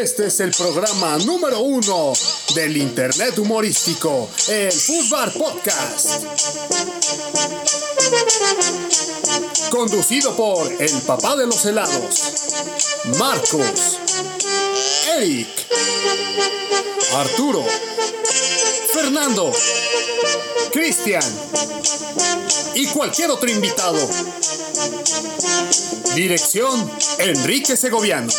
Este es el programa número uno del Internet humorístico, el Fútbol Podcast. Conducido por el papá de los helados, Marcos, Eric, Arturo, Fernando, Cristian y cualquier otro invitado. Dirección Enrique Segoviano.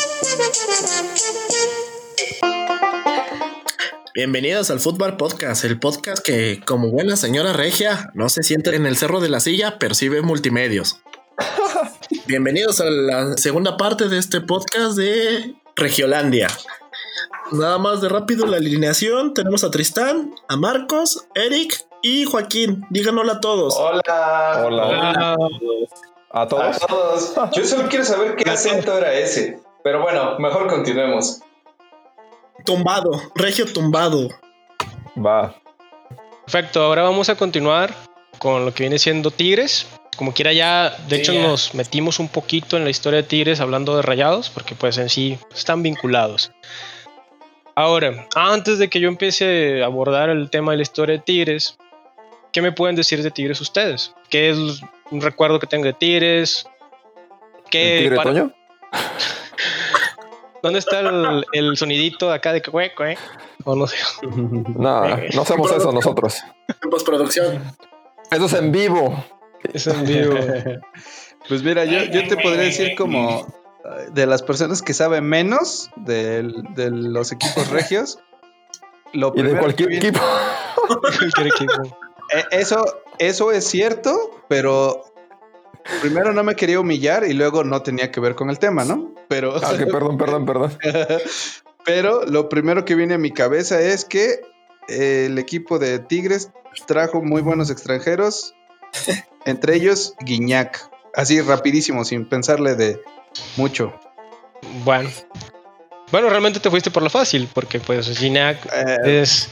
Bienvenidos al Fútbol Podcast, el podcast que, como buena señora regia, no se siente en el cerro de la silla, percibe multimedios. Bienvenidos a la segunda parte de este podcast de Regiolandia. Nada más de rápido la alineación. Tenemos a Tristán, a Marcos, Eric y Joaquín. Díganoslo a todos. Hola. Hola. ¿A todos? A todos. Yo solo quiero saber qué acento era ese. Pero bueno, mejor continuemos. Tumbado, regio tumbado. Va. Perfecto, ahora vamos a continuar con lo que viene siendo Tigres. Como quiera ya, de Sí, hecho ya. nos metimos un poquito en la historia de Tigres hablando de Rayados, porque pues en sí están vinculados. Ahora, antes de que yo empiece a abordar el tema de la historia de Tigres, ¿qué me pueden decir de Tigres ustedes? ¿Qué es un recuerdo que tengo de Tigres? ¿Qué ¿El tigre para- Toño? ¿Dónde está el, el sonidito de acá de que cue, cue? O no sé. No, no hacemos eso nosotros. En postproducción. Eso es en vivo. Es en vivo. Pues mira, yo, yo te podría decir como eh, de las personas que saben menos de, los equipos regios. Lo Y de cualquier viene- equipo. Cualquier equipo. Eh, Eso, eso es cierto, pero primero no me quería humillar y luego no tenía que ver con el tema, ¿no? Pero, Ah, que perdón, perdón, perdón. pero lo primero que viene a mi cabeza es que eh, el equipo de Tigres trajo muy buenos extranjeros, entre ellos Guiñac. Así rapidísimo, sin pensarle de mucho. Bueno. Bueno, realmente te fuiste por lo fácil, porque pues Gignac Eh, es...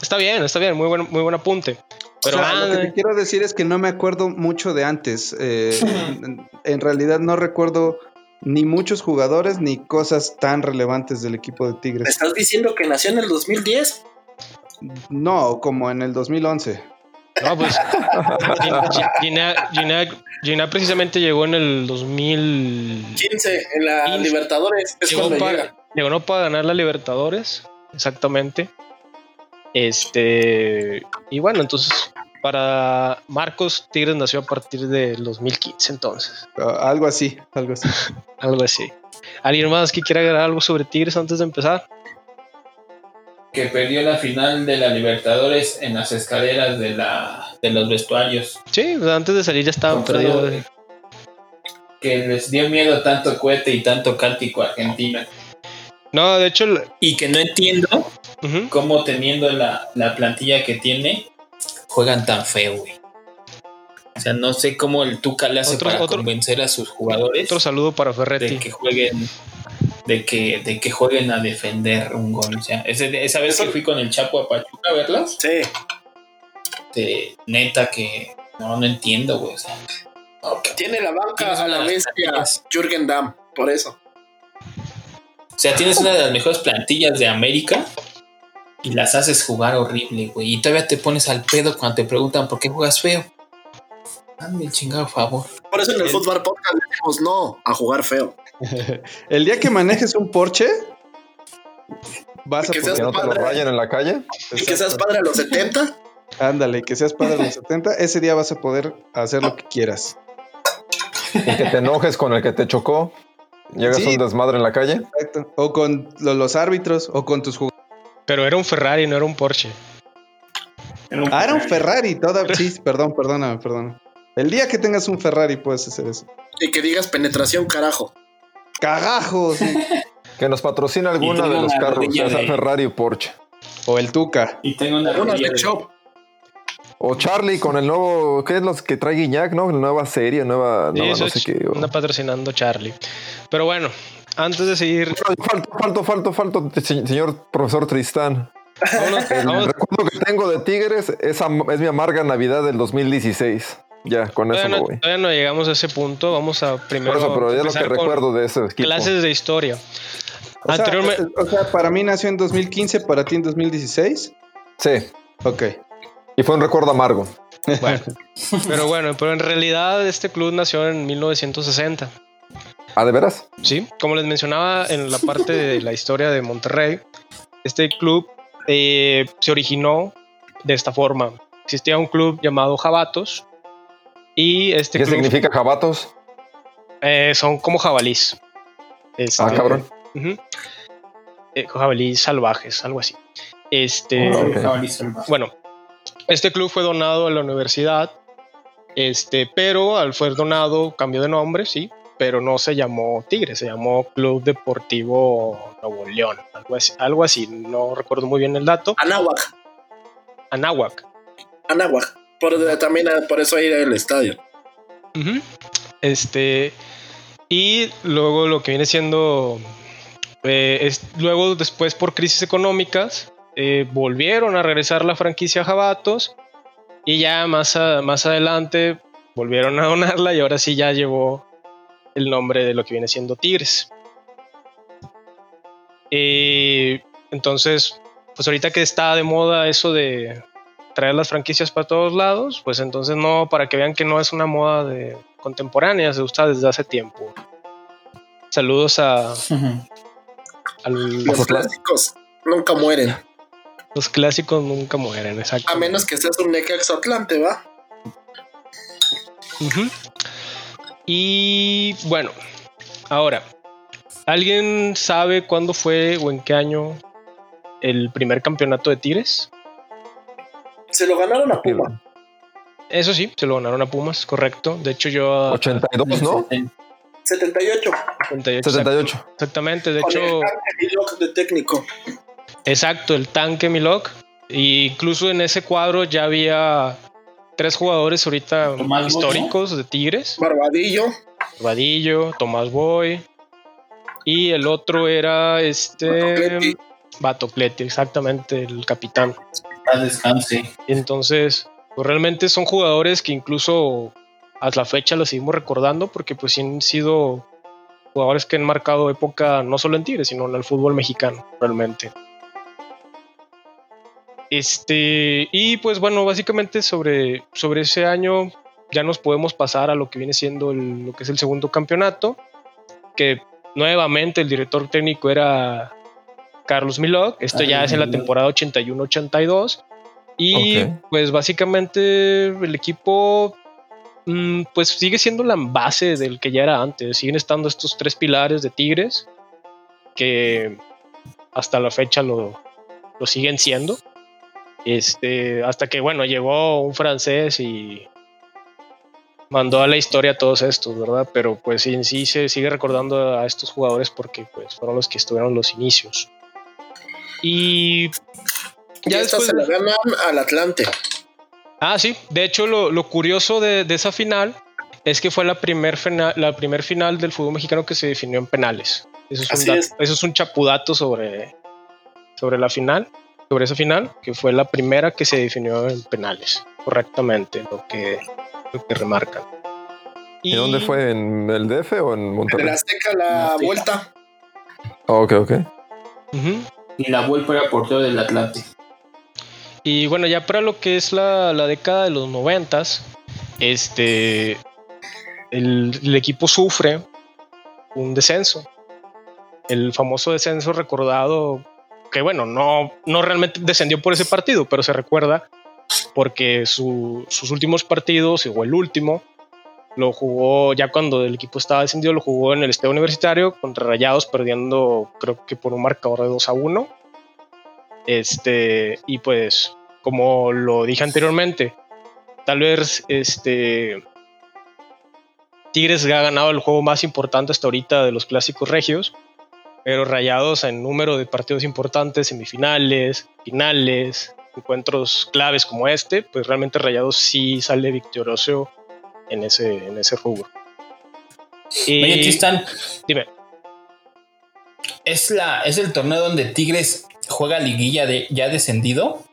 Está bien, está bien, muy buen, muy buen apunte. Pero o sea, lo que ah, te quiero decir es que no me acuerdo mucho de antes. Eh, en, en realidad no recuerdo ni muchos jugadores ni cosas tan relevantes del equipo de ¿Me Tigres. estás diciendo que nació en el 2010? No, como en el 2011. no, pues Gin- Gin- Gignac, Gignac- Gignac precisamente llegó en el 2000... 15 en la 15. Libertadores. Es Llegó cuando para, llega. llegó no para ganar la Libertadores, exactamente. Este... Y bueno, entonces para Marcos, Tigres nació a partir del 2015 entonces. Ah, algo así, algo así. Algo así. ¿Alguien más que quiera agregar algo sobre Tigres antes de empezar? que perdió la final de la Libertadores en las escaleras de, la, de los vestuarios. Sí, antes de salir ya estaban perdidos. Que les dio miedo tanto cohete y tanto cántico a Argentina. No, de hecho, Y que no entiendo cómo teniendo la, la plantilla que tiene, juegan tan feo, güey. O sea, no sé cómo el Tuca le hace Otro- para otro- convencer a sus jugadores otro saludo para de Ferretti. que jueguen de que, de que jueguen a defender un gol. O sea, ese- esa vez que fui con el Chapo a Pachuca a verlos, Sí. de, neta que no, no entiendo, güey. O sea, Tiene la banca a la bestia. Jürgen Damm, por eso. O sea, tienes una de las mejores plantillas de América y las haces jugar horrible, güey. Y todavía te pones al pedo cuando te preguntan por qué juegas feo. Hazme el chingado favor. Por eso en el Fútbol Podcast le decimos no a jugar feo. El día que manejes un Porsche, vas a Que Que seas no te lo padre. rayen en la calle. Y que seas padre a los 70. Ándale, que seas padre de los 70, ese día vas a poder hacer lo que quieras. Y que te enojes con el que te chocó. Llegas Sí. a un desmadre en la calle. Exacto. O con lo- los árbitros o con tus jugadores. Pero era un Ferrari, no era un Porsche. Ah, era un Ferrari, toda. Sí, perdón, perdóname, perdón. El día que tengas un Ferrari puedes hacer eso. Y que digas penetración, carajo. ¡Cagajos! Que nos patrocina alguna tengo de los carros, ya sea de- Ferrari o Porsche. O el Tuca. Y tengo una de shop. O Charlie con el nuevo, ¿qué es los que trae Guiñac, no? Nueva serie, nueva, Sí, nueva eso no sé es qué. o- anda patrocinando Charlie. Pero bueno, antes de seguir, Falto, falto, falto, falto, se- señor profesor Tristán. vámonos- El vamos- recuerdo que tengo de Tigres es, mi amarga Navidad del 2016. Ya, con eso todavía, no, voy. todavía no llegamos a ese punto. Vamos a primero Por eso, pero ya lo que recuerdo de ese equipo. clases de historia. O sea, Anteriormente- eh, o sea, para mí nació en 2015, para ti en 2016. Sí. Ok. Y fue un recuerdo amargo. Bueno, pero bueno, pero en realidad este club nació en 1960. ¿Ah, de veras? Sí, como les mencionaba en la parte de la historia de Monterrey, este club eh, se originó de esta forma. Existía un club llamado Jabatos y este ¿Qué club significa jabatos? eh, son como jabalís. Este, Ah, cabrón. Eh, jabalís salvajes, algo así. Este, salvaje. bueno, este club fue donado a la universidad, este, pero al fue donado cambió de nombre, sí, pero no se llamó Tigre, se llamó Club Deportivo Nuevo León, algo así, algo así, no recuerdo muy bien el dato. Anáhuac. Anáhuac. Anáhuac. Por, también eh, por eso ahí el estadio. Este, y luego lo que viene siendo, eh, es, luego después por crisis económicas, eh, volvieron a regresar la franquicia a Jabatos y ya más, a- más adelante volvieron a donarla y ahora sí ya llevó el nombre de lo que viene siendo Tigres. Eh, entonces, pues ahorita que está de moda eso de traer las franquicias para todos lados, pues entonces no, para que vean que no es una moda de contemporánea, se usa desde hace tiempo. Saludos a, Los clásicos nunca mueren. los clásicos nunca mueren, exacto. A menos que seas un Necaxa Atlante, ¿va? Ujú. Y bueno, ahora, ¿alguien sabe cuándo fue o en qué año el primer campeonato de Tigres? Se lo ganaron a Puma. Eso sí, se lo ganaron a Pumas, correcto. De hecho, yo. 82, ¿no? 78. 78, 78. Exactamente, de Con hecho. el tanque Milok de técnico. Exacto, el tanque Milok. Y incluso en ese cuadro ya había tres jugadores ahorita Tomás Boy, históricos de Tigres. Barbadillo. Vadillo, Tomás Boy. Y el otro era este. Batocletti, exactamente, el capitán. Paz descanse. Entonces, pues realmente son jugadores que incluso hasta la fecha los seguimos recordando porque pues han sido jugadores que han marcado época no solo en Tigres, sino en el fútbol mexicano, realmente. Este, y pues bueno, básicamente sobre, sobre ese año ya nos podemos pasar a lo que viene siendo el- lo que es el segundo campeonato, que nuevamente el director técnico era Carlos Milok, esto ya es en la temporada 81-82, y pues básicamente el equipo mm, pues sigue siendo la base del que ya era antes, siguen estando estos tres pilares de Tigres, que hasta la fecha lo, lo siguen siendo. Este, hasta que bueno, llegó un francés y mandó a la historia a todos estos, ¿verdad? Pero pues en sí se sigue recordando a estos jugadores porque pues fueron los que estuvieron los inicios. Y Y ya esta después se la ganan al Atlante. Ah, sí. De hecho, lo, lo curioso de, de esa final es que fue la primer, la primer final del fútbol mexicano que se definió en penales. Eso es, un, Así dato- es. eso es un chapudato sobre, sobre la final, sobre esa final, que fue la primera que se definió en penales, correctamente, lo que, lo que remarcan. ¿Y dónde fue? ¿En el DF o en En Monterrey? la Azteca la Azteca. vuelta. Ah, ok, ok. Y la vuelta era portero del Atlante. Y bueno, ya para lo que es la, la década de los noventas, este, el, el equipo sufre un descenso. El famoso descenso recordado, que bueno, no, no realmente descendió por ese partido, pero se recuerda porque su- sus últimos partidos, o el último, lo jugó ya cuando el equipo estaba descendido, lo jugó en el estadio universitario contra Rayados, perdiendo creo que por un marcador de 2 a 1. Este, y pues, como lo dije anteriormente, tal vez este Tigres ha ganado el juego más importante hasta ahorita de los clásicos regios, pero rayados en número de partidos importantes, semifinales, finales, encuentros claves como este, pues realmente rayados sí sale victorioso en ese, en ese rubro. Y, Oye, Tristan, dime, ¿es, la, ¿es el torneo donde Tigres juega liguilla de ya descendido?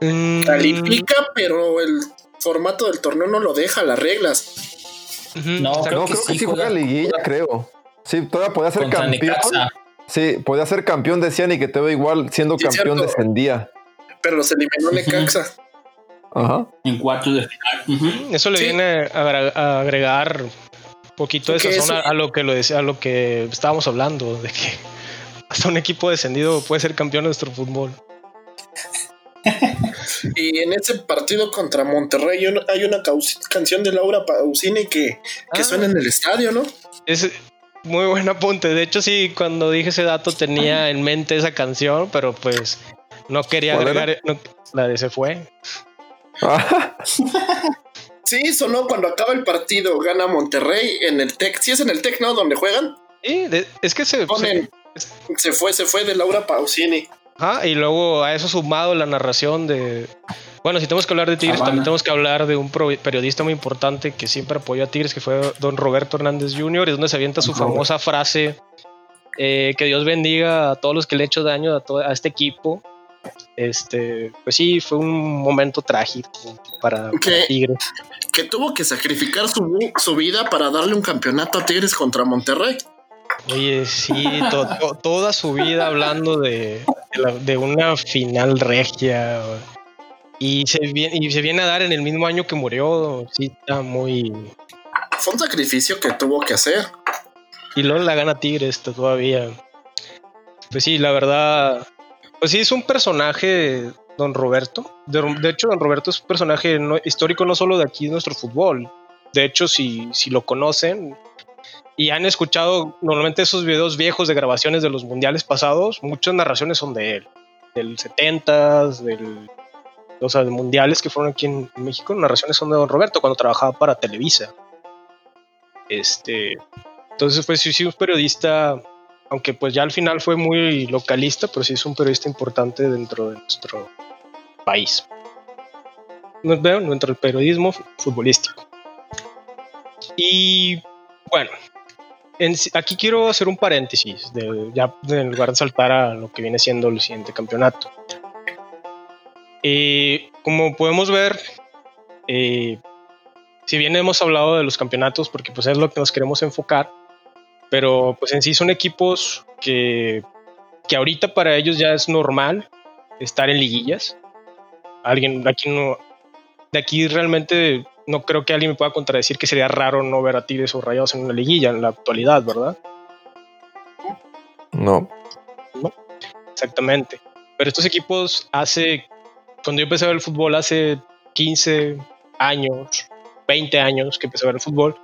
mm, Califica, pero el formato del torneo no lo deja, las reglas. No. No, que creo que sí sí juega juega- liguilla, juega- creo. Sí, todavía podía ser Contra campeón. Necaxa. Sí, podía ser campeón, decían, y que te ve igual siendo Sí, campeón cierto. descendía. Pero los eliminó Necaxa. Ajá. En cuartos de final. Ujú. Eso le Sí. viene a agregar poquito de sazón a, eso- a lo que lo decía, a lo que estábamos hablando, de que hasta un equipo descendido puede ser campeón de nuestro fútbol. Y en ese partido contra Monterrey hay una- hay una caus- canción de Laura Pausini que, que Ah. suena en el estadio, ¿no? Es muy buen apunte. De hecho, sí, cuando dije ese dato tenía en mente esa canción, pero pues no quería agregar no- la de se fue. Ah, Sí, sonó cuando acaba el partido, gana Monterrey en el Tec. Sí, es en el Tec, ¿no? Donde juegan. De- es que se, Ponen. Se fue, se fue de Laura Pausini. Ajá, y luego a eso sumado la narración de. Bueno, si tenemos que hablar de Tigres, Habana. también tenemos que hablar de un periodista muy importante que siempre apoyó a Tigres, que fue don Roberto Hernández Jr., es donde se avienta su Robert. famosa frase: eh, Que Dios bendiga a todos los que le han hecho daño a, todo, a este equipo. Este, pues sí, fue un momento trágico para, para ¿Qué? Tigres. Que tuvo que sacrificar su, su vida para darle un campeonato a Tigres contra Monterrey. Oye, sí, to- to- toda su vida hablando de, de, la- de una final regia. Y se, viene, y se viene a dar en el mismo año que murió. Sí, está muy. Fue un sacrificio que tuvo que hacer. Y luego la gana Tigres to- todavía. Pues sí, la verdad. Pues sí, es un personaje, don Roberto. De, de hecho, don Roberto es un personaje no- histórico no solo de aquí, de nuestro fútbol. De hecho, si, si lo conocen y han escuchado normalmente esos videos viejos de grabaciones de los mundiales pasados, muchas narraciones son de él. Del 70s, del, o sea, mundiales que fueron aquí en México, narraciones son de don Roberto cuando trabajaba para Televisa. Este, entonces, pues sí, sí, un periodista, aunque pues ya al final fue muy localista, pero sí es un periodista importante dentro de nuestro país. Dentro del periodismo fu- futbolístico. Y bueno, aquí quiero hacer un paréntesis, ya en lugar de saltar a lo que viene siendo el siguiente campeonato. Eh, como podemos ver, eh, si bien hemos hablado de los campeonatos, porque pues es lo que nos queremos enfocar, pero pues en sí son equipos que, que ahorita para ellos ya es normal estar en liguillas. Alguien aquí no, de aquí realmente no creo que alguien me pueda contradecir que sería raro no ver a Tigres o Rayados en una liguilla en la actualidad, ¿verdad? no. Exactamente. Pero estos equipos hace, cuando yo empecé a ver el fútbol hace 15 años, 20 años que empecé a ver el fútbol,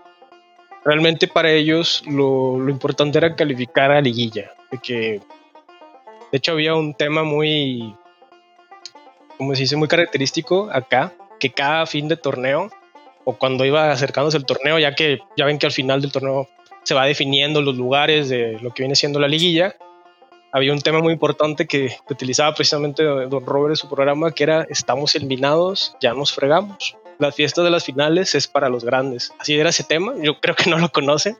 realmente para ellos lo, lo importante era calificar a liguilla. De que, de hecho, había un tema muy, como se dice, muy característico acá, que cada fin de torneo, o cuando iba acercándose el torneo, ya que ya ven que al final del torneo se va definiendo los lugares de lo que viene siendo la liguilla, había un tema muy importante que utilizaba precisamente Don Robert en su programa, que era estamos eliminados, ya nos fregamos. La fiesta de las finales es para los grandes. Así era ese tema, yo creo que no lo conocen,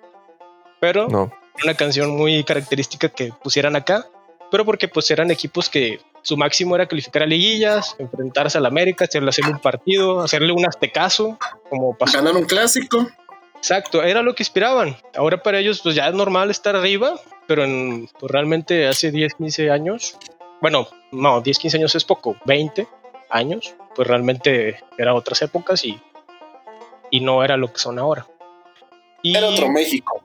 pero No. una canción muy característica que pusieran acá, pero porque pues eran equipos que su máximo era calificar a liguillas, enfrentarse al América, hacerle hacerle un partido, hacerle un aztecaso, como pasó Ganar un clásico. Exacto, era lo que inspiraban. Ahora para ellos pues ya es normal estar arriba, pero en, pues, realmente hace 10, 15 años, bueno, no, 10, 15 años es poco, 20 años, pues realmente era otras épocas y, y no era lo que son ahora. Y Era otro México.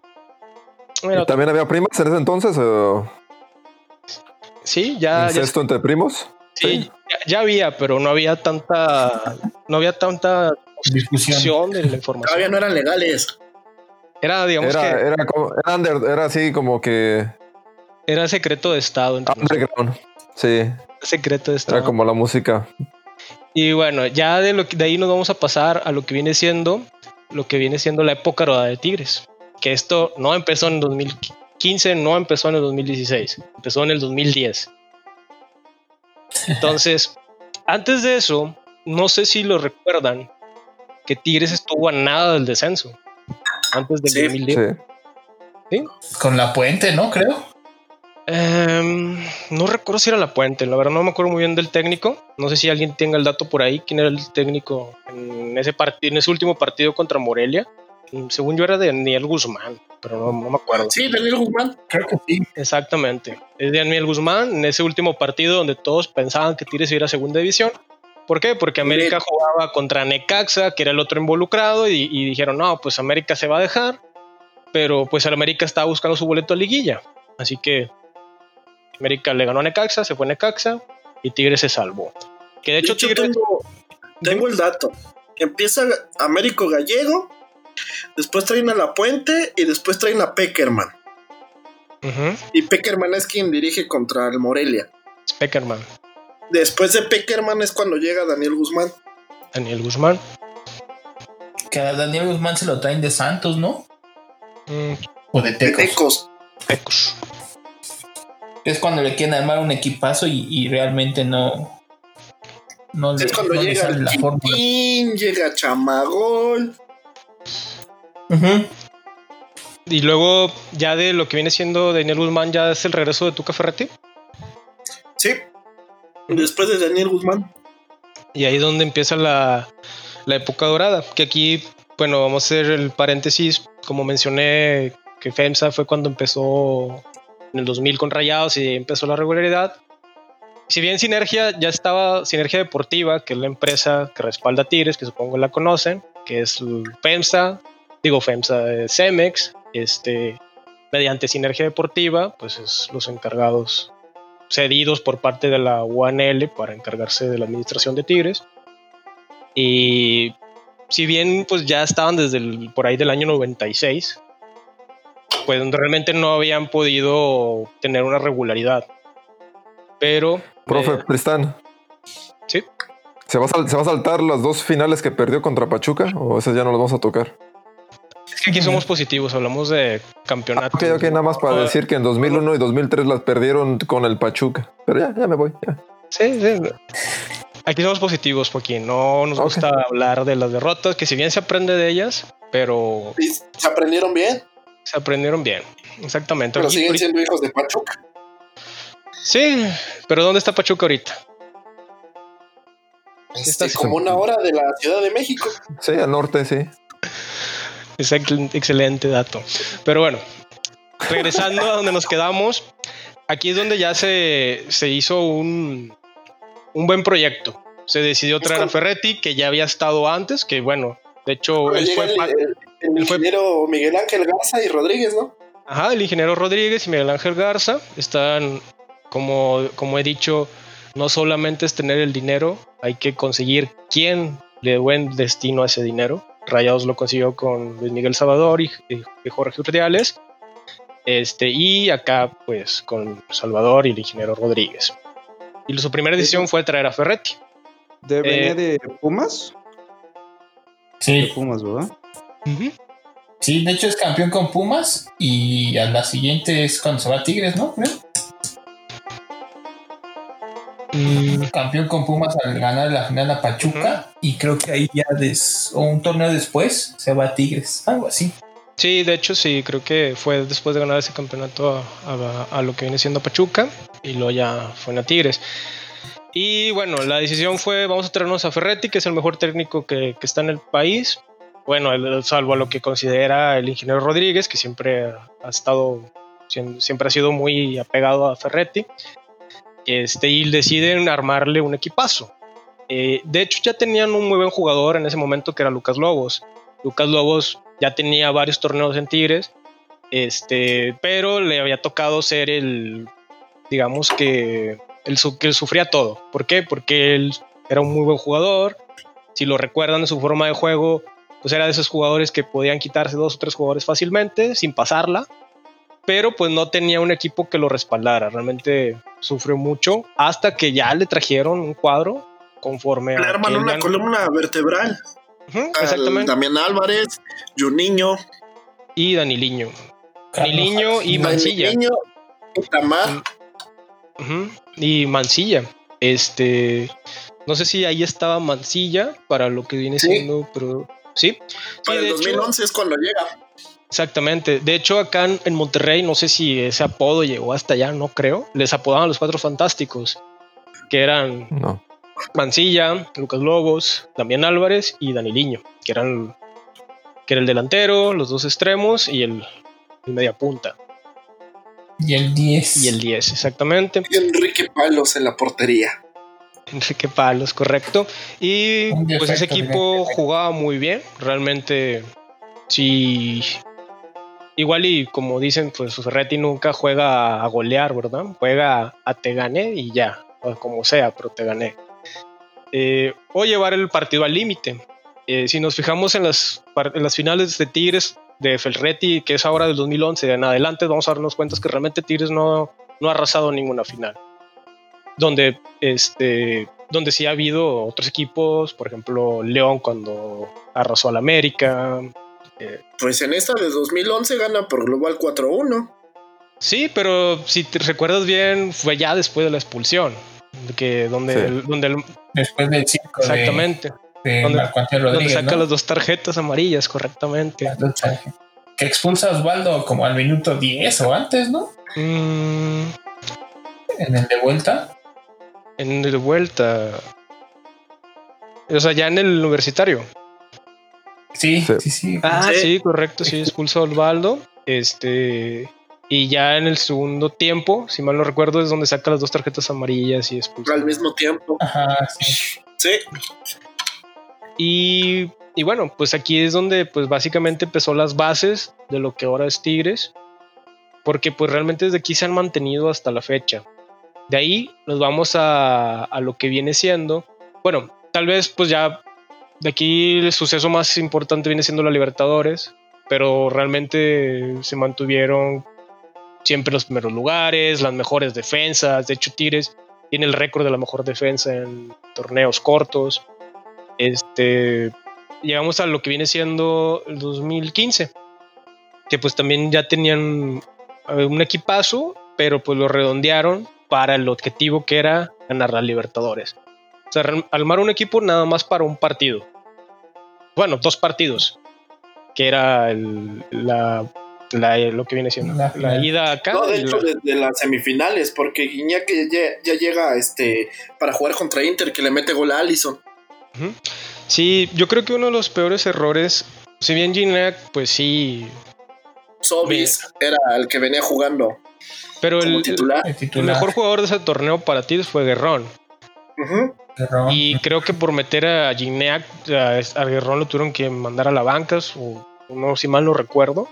era ¿Y otro- ¿También había primas en ese entonces? o sí, ya, ya, ¿Incesto entre primos? sí, ya- ya había, pero no había tanta, no había tanta Discusión. discusión de la información. Todavía no eran legales. Era, digamos Era, que era, como, era, under- era así como que era secreto de Estado. underground. Sí, secreto de Estado. era como la música. Y bueno, ya de, lo que- de ahí nos vamos a pasar a lo que viene siendo lo que viene siendo la época dorada de Tigres. Que esto no empezó en 2015, no empezó en el 2016, empezó en el 2010. Entonces, antes de eso, no sé si lo recuerdan, que Tigres estuvo a nada del descenso. Antes del Sí, 2010. Sí. Con la puente, ¿no? Creo. Em, no recuerdo si era la puente, la verdad no me acuerdo muy bien del técnico. No sé si alguien tenga el dato por ahí, quién era el técnico en ese partido, en ese último partido contra Morelia. mm, según yo era de Daniel Guzmán, pero no, no me acuerdo. Sí, Daniel Guzmán. Creo que sí. Exactamente. Es de Daniel Guzmán en ese último partido donde todos pensaban que Tigres iba a segunda división. ¿Por qué? Porque América jugaba contra Necaxa, que era el otro involucrado, y, y dijeron, no, pues América se va a dejar, pero pues el América estaba buscando su boleto a liguilla. Así que América le ganó a Necaxa, se fue a Necaxa, y Tigres se salvó. Que de De hecho, Tigres... tengo, tengo el dato. Empieza Américo Gallego, después traen a La Puente y después traen a Peckerman. Y Peckerman es quien dirige contra el Morelia. Speckerman, Después de Peckerman es cuando llega Daniel Guzmán. Daniel Guzmán. Que a Daniel Guzmán se lo traen de Santos, ¿no? mm, O de De Tecos. Tecos. Es cuando le quieren armar un equipazo y, y realmente no. No le, Es cuando no le llega sale el la llega Chamagol. Y luego, ya de lo que viene siendo Daniel Guzmán, ya es el regreso de Tuca Ferretti. Después de Daniel Guzmán. Y ahí es donde empieza la, la época dorada. Que aquí, bueno, vamos a hacer el paréntesis. Como mencioné, que FEMSA fue cuando empezó en el 2000 con Rayados y empezó la regularidad. Si bien Sinergia ya estaba, Sinergia Deportiva, que es la empresa que respalda a Tigres, que supongo la conocen, que es FEMSA, digo FEMSA, Cemex, este, mediante Sinergia Deportiva, pues es los encargados cedidos por parte de la UANL para encargarse de la administración de Tigres. Y si bien pues ya estaban desde el- por ahí del año 96, pues realmente no habían podido tener una regularidad. Pero... Profe, eh. Sí. ¿Se va, a ¿Se va a saltar las dos finales que perdió contra Pachuca? ¿O esas ya no las vamos a tocar? Es que aquí somos positivos, hablamos de campeonato. Ok, ok, nada más para decir que en 2001 y 2003 las perdieron con el Pachuca. Pero ya, ya me voy. ya. Sí, sí. Aquí somos positivos, Joaquín. No nos gusta hablar de las derrotas, que si bien se aprende de ellas, pero se aprendieron bien, se aprendieron bien. Exactamente. pero Aquí- siguen siendo hijos de Pachuca. Sí, pero ¿dónde está Pachuca ahorita? Este, como una hora de la Ciudad de México. Sí, al norte, sí. Excel- Excelente dato. Pero bueno, regresando a donde nos quedamos, aquí es donde ya se, se hizo un, un buen proyecto. Se decidió traer a Ferretti, que ya había estado antes, que bueno, de hecho, él fue el, pa- el- el él fue- ingeniero Miguel Ángel Garza y Rodríguez, ¿no? Ajá, el ingeniero Rodríguez y Miguel Ángel Garza están, como, como he dicho, no solamente es tener el dinero, hay que conseguir quién le dé buen destino a ese dinero. Rayados lo consiguió con Luis Miguel Salvador y, y Jorge Urdiales. Este, y acá, pues, con Salvador y el ingeniero Rodríguez. Y su primera decisión fue traer a Ferretti. ¿De venía Eh, de Pumas? De Sí, Pumas, ¿verdad? sí, de hecho es campeón con Pumas y a la siguiente es cuando se va a Tigres, ¿no? Creo. Campeón con Pumas al ganar la final a Pachuca y creo que ahí ya des, o un torneo después se va a Tigres, algo así. Sí, de hecho sí, creo que fue después de ganar ese campeonato a, a- a lo que viene siendo Pachuca y luego ya fue a Tigres. Y bueno, la decisión fue vamos a traernos a Ferretti, que es el mejor técnico que, que está en el país. Bueno, el- salvo a lo que considera el ingeniero Rodríguez, que siempre ha estado, siempre ha sido muy apegado a Ferretti. Este, y deciden armarle un equipazo. Eh, de hecho, ya tenían un muy buen jugador en ese momento que era Lucas Lobos. Lucas Lobos ya tenía varios torneos en Tigres, este, pero le había tocado ser el, digamos que el que sufría todo. ¿Por qué? Porque él era un muy buen jugador. Si lo recuerdan en su forma de juego, pues era de esos jugadores que podían quitarse dos o tres jugadores fácilmente sin pasarla, pero pues no tenía un equipo que lo respaldara. Realmente sufrió mucho hasta que ya le trajeron un cuadro conforme Le a arman una columna vertebral. Exactamente. Damián Álvarez, Juninho, Y Daniliño. Daniliño y Mancilla. Niño, Itamar. Ujú, Y Mancilla. Este. No sé si ahí estaba Mancilla para lo que viene Sí. siendo, pero. Sí. Sí, Para de el hecho, 2011 es cuando llega. Exactamente. De hecho, acá en, Monterrey, no sé si ese apodo llegó hasta allá, no creo. Les apodaban los cuatro fantásticos, que eran No. Mancilla, Lucas Lobos, Damián Álvarez y Daniliño, que eran que era el delantero, los dos extremos y el, el media punta. Y el 10. Y el 10, exactamente. Y Enrique Palos en la portería. Enrique Palos, correcto. Y pues ese equipo jugaba muy bien. Realmente, sí. Igual y como dicen, pues Ferretti nunca juega a golear, ¿verdad? Juega a te gané y ya, o como sea, pero te gané. Eh, o llevar el partido al límite. Eh, si nos fijamos en las, en las finales de Tigres de Ferretti, que es ahora del 2011 en adelante, vamos a darnos cuenta que realmente Tigres no, no ha arrasado ninguna final. Donde, este, donde sí ha habido otros equipos, por ejemplo, León cuando arrasó al América. Eh, Pues en esta de 2011 gana por global 4-1. Sí, pero si te recuerdas bien, fue ya después de la expulsión. de Que donde, Sí. el- donde el- Después del 5 de, exactamente, de Donde- Antonio donde Rodríguez. saca ¿no? las dos tarjetas amarillas, correctamente. Las dos tarjetas. Que expulsa a Osvaldo como al minuto 10 o antes, ¿no? Mm, En el de vuelta. en el de vuelta. O sea, ya en el universitario. Sí, Sí. sí, sí. Ah, Sí. sí, correcto, sí, expulsó a Osvaldo. Este. Y ya en el segundo tiempo, si mal no recuerdo, es donde saca las dos tarjetas amarillas y expulsa. Al mismo tiempo. Ajá, sí. Sí. Y, y bueno, pues aquí es donde pues básicamente empezó las bases de lo que ahora es Tigres. Porque pues realmente desde aquí se han mantenido hasta la fecha. De ahí nos vamos a, a lo que viene siendo. Bueno, tal vez pues ya de aquí el suceso más importante viene siendo la Libertadores. Pero realmente se mantuvieron siempre los primeros lugares, las mejores defensas. De hecho, Tigres tiene el récord de la mejor defensa en torneos cortos. Este, llegamos a lo que viene siendo el 2015, que pues también ya tenían eh, un equipazo, pero pues lo redondearon para el objetivo que era ganar la Libertadores. Sea, armar un equipo nada más para un partido. Bueno, dos partidos, que era el- la, la- lo que viene siendo La ida acá. No, de hecho, la- desde las semifinales, porque Guiñac ya, ya llega este, para jugar contra Inter, que le mete gol a Allison. Sí, yo creo que uno de los peores errores, si bien Gignac, pues sí, Sobis era el que venía jugando pero como el, titular. El mejor jugador de ese torneo para ti fue Guerrón. Y creo que por meter a Gignac, a, a Guerrón lo tuvieron que mandar a la banca, o no, si mal no recuerdo.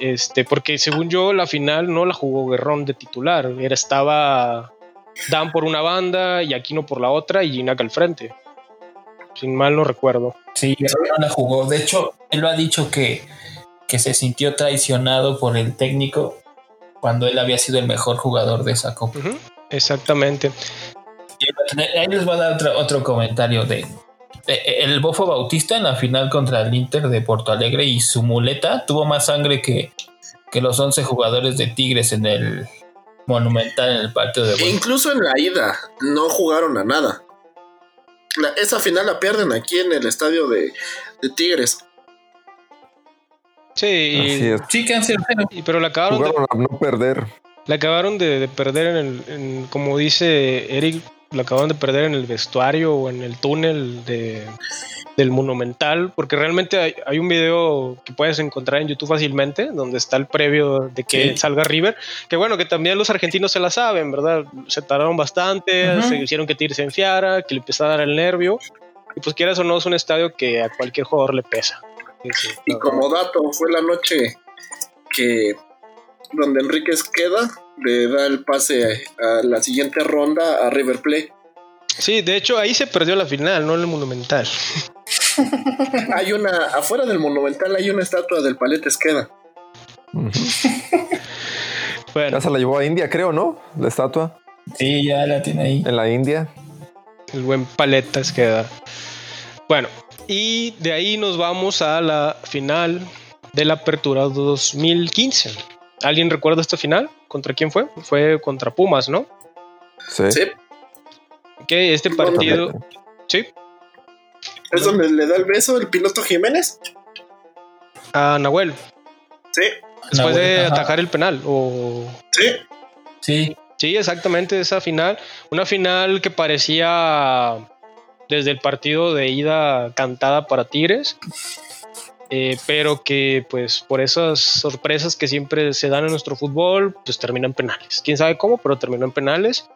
Este, porque según yo, la final no la jugó Guerrón de titular. Era, estaba Dan por una banda y Aquino por la otra y Gignac al frente. Sin mal no recuerdo. Sí, Guerrero no la jugó. De hecho, él lo ha dicho que, que se sintió traicionado por el técnico cuando él había sido el mejor jugador de esa copa. Exactamente. Ahí les voy a dar otro, otro comentario de de- el Bofo Bautista en la final contra el Inter de Porto Alegre y su muleta tuvo más sangre que, que los 11 jugadores de Tigres en el Monumental en el partido de E vuelta. incluso en la ida no jugaron a nada. La- esa final la pierden aquí en el estadio de, de Tigres. Sí. Sí, que han sido cero. y- pero la acabaron de a no perder. La acabaron de, de perder en el, en- como dice Eric, la acabaron de perder en el vestuario o en el túnel de, del Monumental, porque realmente hay, hay un video que puedes encontrar en YouTube fácilmente, donde está el previo de que Sí. salga River, que bueno, que también los argentinos se la saben, ¿verdad? Se tardaron bastante, se hicieron que Tigres se enfiara, que le empezara a dar el nervio, y pues quieras o no, es un estadio que a cualquier jugador le pesa. Sí, sí, Y como dato, fue la noche que donde Enríquez queda, le da el pase a la siguiente ronda a River Plate. Sí, de hecho ahí se perdió la final, no en el Monumental. Hay una, afuera del Monumental hay una estatua del Palete Esqueda. Bueno, Ya se la llevó a India, creo, ¿no? La estatua. Sí, ya la tiene ahí. En la India. el buen paletas queda. Bueno, y de ahí nos vamos a la final de la Apertura 2015. ¿Alguien recuerda esta final? ¿Contra quién fue? Fue contra Pumas, ¿no? Sí. Sí, Que este partido, sí, es donde le da el beso el piloto Jiménez. a Nahuel, Sí, después Nahuel, de ajá. atajar el penal. O sí. Sí, Sí, exactamente esa final. Una final que parecía desde el partido de ida cantada para Tigres. Eh, pero que pues por esas sorpresas que siempre se dan en nuestro fútbol, pues terminan penales. Quién sabe cómo, pero terminó en penales.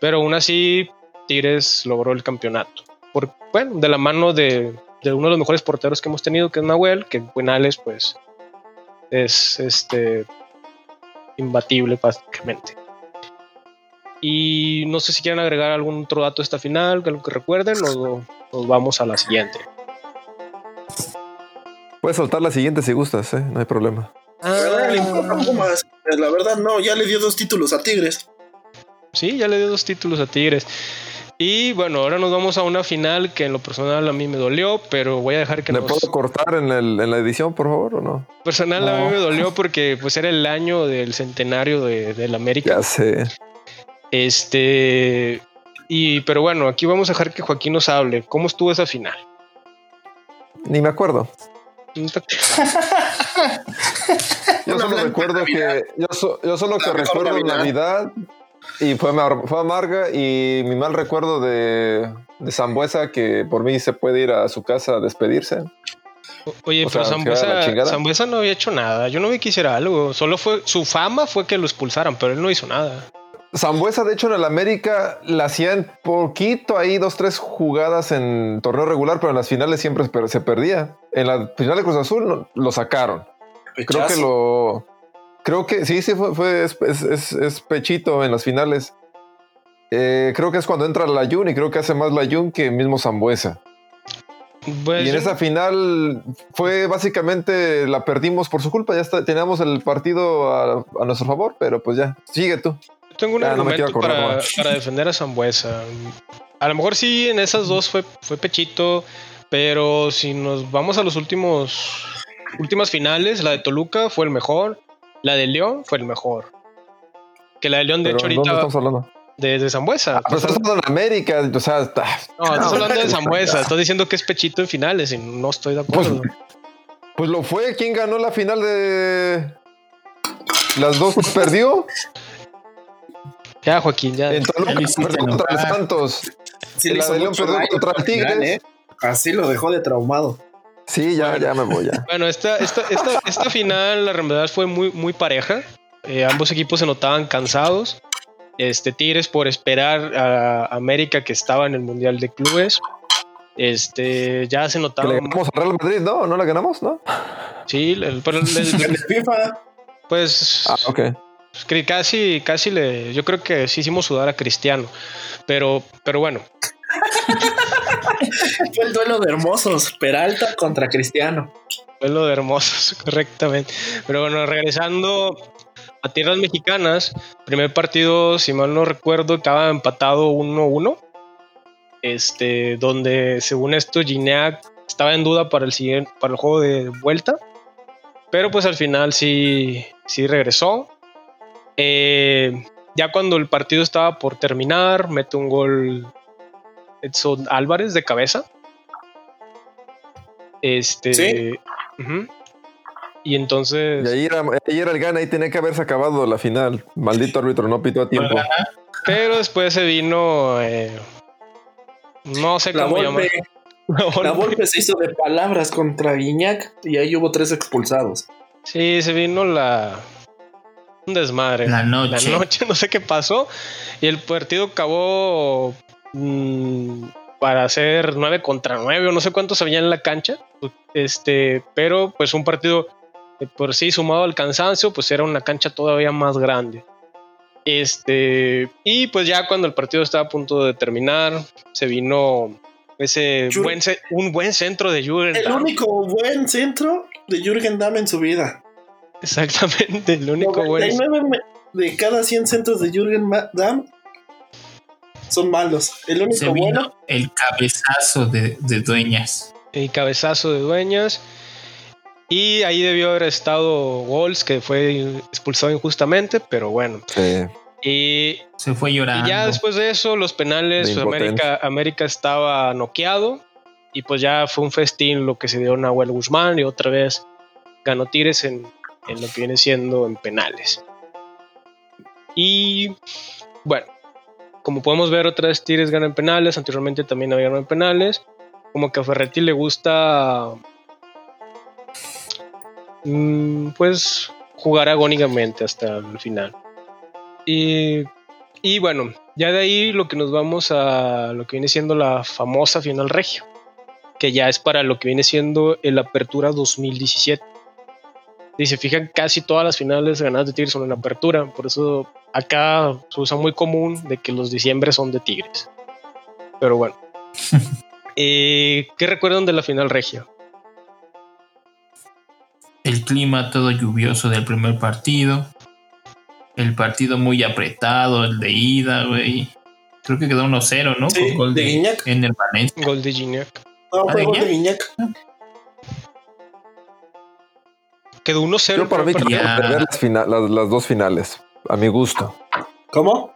Pero aún así, Tigres logró el campeonato. Por, bueno, de la mano de, uno de los mejores porteros que hemos tenido, que es Nahuel, que en penales pues es este imbatible prácticamente. Y no sé si quieren agregar algún otro dato a esta final, lo que recuerden, o nos vamos a la siguiente. Puedes soltar la siguiente si gustas, ¿eh? no hay problema. Ah, le importa Pumas. La verdad, no, ya le dio dos títulos a Tigres. Sí, ya le dio dos títulos a Tigres. Y bueno, ahora nos vamos a una final que en lo personal a mí me dolió, pero voy a dejar que ¿Le nos... puedo cortar en, el- en la edición, por favor, o no? Personal a mí me dolió porque pues era el año del centenario de, del América. Ya sé. Este... Y pero bueno, aquí vamos a dejar que Joaquín nos hable. ¿Cómo estuvo esa final? Ni me acuerdo. ¿No te- Yo solo recuerdo que. Yo, so- yo solo que La recuerdo Navidad. Navidad. y fue, fue amarga. Y mi mal recuerdo de, de Zambuesa, que por mí se puede ir a su casa a despedirse. Oye, O pero sea. Zambuesa no había hecho nada. Yo no vi que hiciera algo. Solo fue su fama fue que lo expulsaran, pero él no hizo nada. Zambuesa, de hecho, en el América la hacían poquito ahí, dos, tres jugadas en torneo regular, pero en las finales siempre se perdía. En la final de Cruz Azul no- lo sacaron. Creo que lo. Creo que sí, sí, fue, fue es, es- es- es pechito en las finales. Eh, creo que es cuando entra Layun y creo que hace más Layun que mismo Zambuesa. Pues Y en yo- esa final fue básicamente la perdimos por su culpa. Ya está, teníamos el partido a, a nuestro favor, pero pues ya, sigue tú. Tengo un Ah, argumento para, para defender a Zambuesa. A lo mejor sí, en esas dos fue, fue pechito, pero si nos vamos a los últimos últimas finales, la de Toluca fue el mejor, la de León fue el mejor. Que la de León, de Pero hecho, ¿dónde ahorita estamos hablando? de, de Zambuesa. Pero estás hablando en América, o sea, está- No, estás no, hablando de Zambuesa. Estás diciendo que es pechito en finales y no estoy de acuerdo. Pues lo fue. ¿Quién ganó la final de las dos? Pues perdió. Ya, Joaquín, ya. En Toluca perdió contra los. Santos. Sí, le la de León perdió contra el Tigres. ¿eh? Así lo dejó de traumado. Sí, ya, ya me voy ya. Bueno, esta, esta, esta, esta final, la verdad, fue muy, muy pareja. Eh, ambos equipos se notaban cansados. Este Tigres por esperar a América que estaba en el Mundial de Clubes. Este ya se Que notaba. le ganamos al Real Madrid, ¿no? ¿No la ganamos, no? Sí, el- pero el- el- FIFA. pues Ah, ok. Que casi, casi le. Yo creo que sí hicimos sudar a Cristiano. Pero, pero bueno, Fue el duelo de hermosos. Peralta contra Cristiano. Fue lo de hermosos, correctamente. Pero bueno, regresando a tierras mexicanas, primer partido, si mal no recuerdo, estaba empatado 1-1. Este, donde según esto, Gignac estaba en duda para el siguiente, para el juego de vuelta. Pero pues al final sí, sí regresó. Eh, ya cuando el partido estaba por terminar, mete un gol Edson Álvarez de cabeza. Este. Sí. Y entonces. Y ahí era, ahí era el gana, ahí tenía que haberse acabado la final. Maldito árbitro, no pitó a tiempo. Pero después se vino. eh, no sé La cómo llamar. Volpe, la Volpe se hizo de palabras contra Guiñac y ahí hubo tres expulsados. Sí, se vino la. Un desmadre. La noche. La noche, no sé qué pasó. Y el partido acabó. mm, para hacer 9 contra 9 o no sé cuántos había en la cancha. Este, pero pues un partido que por sí sumado al cansancio, pues era una cancha todavía más grande. Este, y pues ya cuando el partido estaba a punto de terminar, se vino ese Jür- buen un buen centro de Jürgen El Damm. único buen centro de Jürgen Damm en su vida. Exactamente, el único buen 99 me- de cada 100 centros de Jürgen Damm son malos. El único Se vino bueno. el cabezazo de, de dueñas. el cabezazo de Dueñas. Y ahí debió haber estado Gols, que fue expulsado injustamente, pero bueno. Sí. Y, Se fue y llorando. ya después de eso, los penales, pues, América estaba noqueado. Y pues ya fue un festín lo que se dio Nahuel Guzmán. Y otra vez ganó Tigres en, en lo que viene siendo en penales. Y bueno, como podemos ver, otra vez Tigres gana en penales. Anteriormente también había ganado en penales. Como que a Ferretti le gusta mm, pues jugar agónicamente hasta el final. Y, y bueno, ya de ahí lo que nos vamos a lo que viene siendo la famosa final regia, que ya es para lo que viene siendo el Apertura 2017. Y se fijan, casi todas las finales ganadas de Tigres son en Apertura, por eso acá se usa muy común de que los diciembre son de Tigres. Pero bueno. Eh, ¿Qué recuerdan de la final regia? El clima todo lluvioso del primer partido. El partido muy apretado, el de ida, güey. Creo que quedó 1-0, ¿no? Sí, Con gol de Guiñac. En el Valencia. Gol de Gignac. No, ¿Ah, fue de gol de Guiñac? Guiñac. Quedó 1-0. Yo para mí a Ya. deber las, fina- las- las dos finales, a mi gusto. ¿Cómo?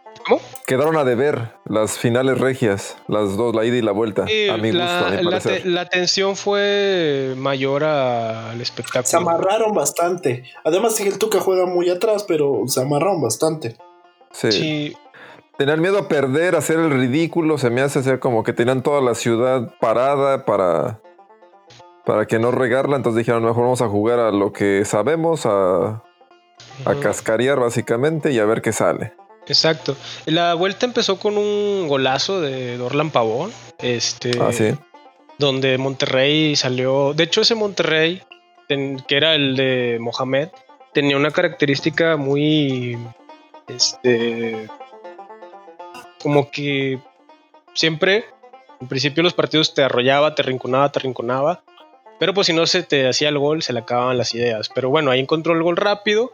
Quedaron a deber las finales regias, las dos, la ida y la vuelta, Sí, a mi la, gusto, a mi la parecer. te- la tensión fue mayor a- al Se espectáculo. amarraron bastante. Además, sí que el Tuca juega muy atrás, pero se amarraron bastante. Sí. Sí, Tenían miedo a perder, a hacer el ridículo, se me hace hacer como que tenían toda la ciudad parada para, para que no regarla, entonces dijeron, mejor vamos a jugar a lo que sabemos, a, a cascarear básicamente y a ver qué sale. exacto. La vuelta empezó con un golazo de Dorlan Pavón. Este, Ah, sí. donde Monterrey salió. De hecho, ese Monterrey, que era el de Mohamed, tenía una característica muy. Este. Como que siempre, en principio, los partidos te arrollaba, te rinconaba, te rinconaba. Pero pues si no se te hacía el gol, se le acababan las ideas. Pero bueno, ahí encontró el gol rápido.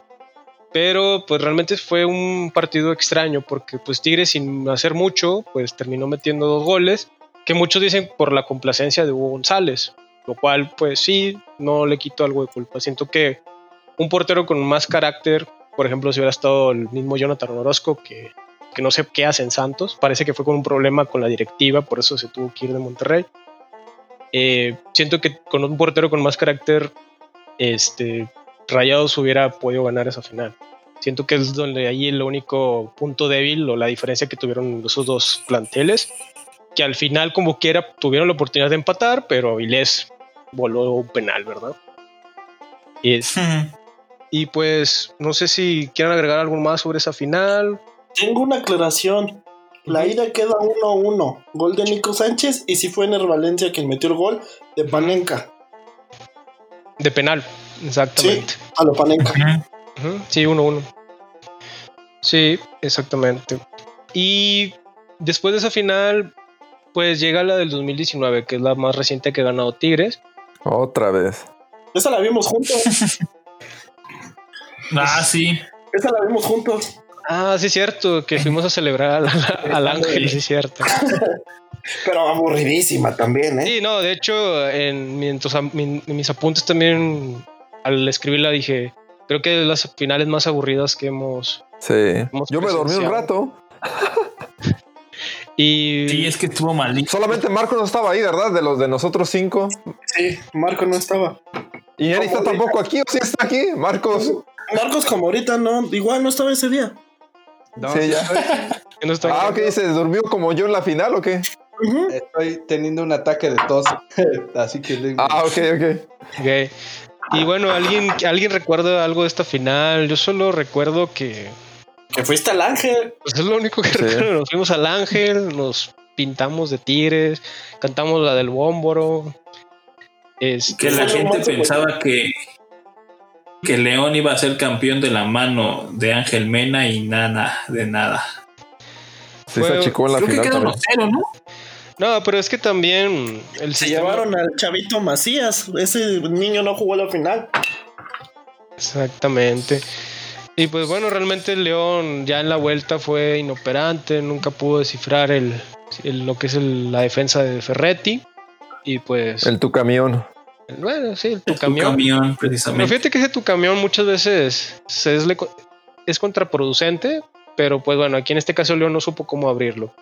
Pero pues realmente fue un partido extraño porque pues Tigres sin hacer mucho pues terminó metiendo dos goles que muchos dicen por la complacencia de Hugo González, lo cual pues sí, no le quito algo de culpa. Siento que un portero con más carácter, por ejemplo, si hubiera estado el mismo Jonathan Orozco, que, que no sé qué hace en Santos, parece que fue con un problema con la directiva, por eso se tuvo que ir de Monterrey. Eh, siento que con un portero con más carácter, este, Rayados hubiera podido ganar esa final. Siento que es donde ahí el único punto débil o la diferencia que tuvieron esos dos planteles que al final como quiera tuvieron la oportunidad de empatar, pero Avilés voló un penal, ¿verdad? Es- y pues no sé si quieren agregar algo más sobre esa final. Tengo una aclaración. La ida queda 1-1. Gol de Nico Sánchez y si fue Ener Valencia quien metió el gol de Panenka. De penal, exactamente. A lo Panenka. Ujú, Sí, 1-1. Sí, exactamente. Y después de esa final, pues llega la del 2019, que es la más reciente que ha ganado Tigres. Otra vez. Esa la vimos juntos. Ah, sí. Esa la vimos juntos. Ah, sí, cierto, que fuimos a celebrar al, al ángel, sí, cierto. Pero aburridísima también, ¿eh? Sí, no, de hecho, en, mi- en mis apuntes también, al escribirla, dije, creo que es las finales más aburridas que hemos... Sí. Hemos Yo me dormí un rato. Y Sí, es que estuvo malito. Solamente Marco no estaba ahí, ¿verdad? De los de nosotros cinco. Sí, Marco no estaba. Y Eri está ¿Cómo tampoco aquí, ¿o sí está aquí? Marcos. Marcos como ahorita no, igual no estaba ese día. Sí, ya. no está- Ah, ok, ¿se durmió como yo en la final o qué? Estoy teniendo un ataque de tos. Así que le- Ah, ok, ok. Ok. Y bueno, ¿alguien, ¿alguien recuerda algo de esta final? Yo solo recuerdo que Que fuiste al ángel. pues, es lo único que Sí. recuerdo. Nos fuimos al ángel, nos pintamos de tigres, cantamos la del bómboro. Este, Que la lo gente pensaba que, que León iba a ser campeón de la mano de Ángel Mena y nada, de nada. Sí, se achicó en la Creo que final. 1-0, ¿no? No, pero es que también el Se sistema- llevaron al chavito Macías. Ese niño no jugó la final. Exactamente. Y pues bueno, realmente el León ya en la vuelta fue inoperante, nunca pudo descifrar el, el- lo que es el- la defensa de Ferretti. Y pues, El tu camión. Bueno, sí, tu Tu camión. camión, Pero precisamente. fíjate que ese tu camión muchas veces se es, es contraproducente, pero pues bueno, aquí en este caso León no supo cómo abrirlo.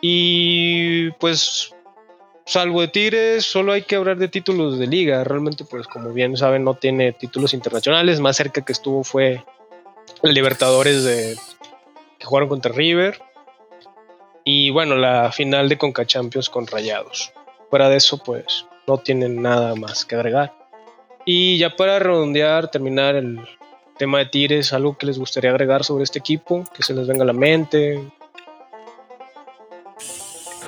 Y pues, salvo de Tigres, solo hay que hablar de títulos de liga. Realmente, pues como bien saben, no tiene títulos internacionales. Más cerca que estuvo fue el Libertadores de, que jugaron contra River. Y bueno, la final de Conca Champions con Rayados. Fuera de eso, pues no tienen nada más que agregar. Y ya para redondear, terminar el tema de Tigres, algo que les gustaría agregar sobre este equipo, que se les venga a la mente.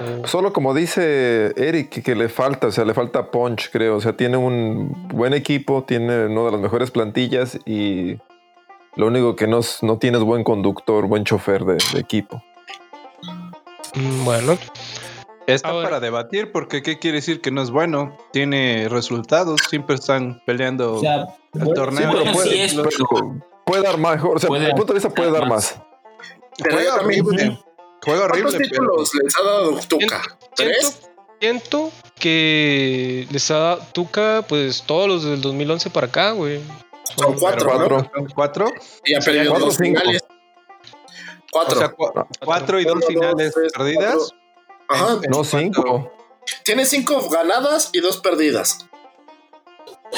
Eh, Solo como dice Eric, que le falta, o sea, le falta punch, creo. O sea, tiene un buen equipo, tiene una de las mejores plantillas y lo único que no, es- no tiene es buen conductor, buen chofer de, de equipo. mm, bueno, Está Ahora- para debatir porque ¿qué quiere decir que no es bueno? Tiene resultados, siempre están peleando O sea, el bueno, torneo. sí, bueno, puede- sí es, Puede dar mejor, o sea, Puede desde mi punto de vista puede dar más. más. Pero Juega también- horrible. Juega ¿Cuántos horrible, pero títulos les ha dado Tuca? siento, ¿Tres? siento que les ha dado Tuca, pues todos los del 2011 para acá, güey. Son cuatro, ¿no? Cuatro. son cuatro. Y ha perdido cuatro, dos cinco. finales. O Cuatro. sea, cu- cuatro y dos finales dos, tres, perdidas. Ajá. en- en No, cinco. Tiene cinco ganadas y dos perdidas.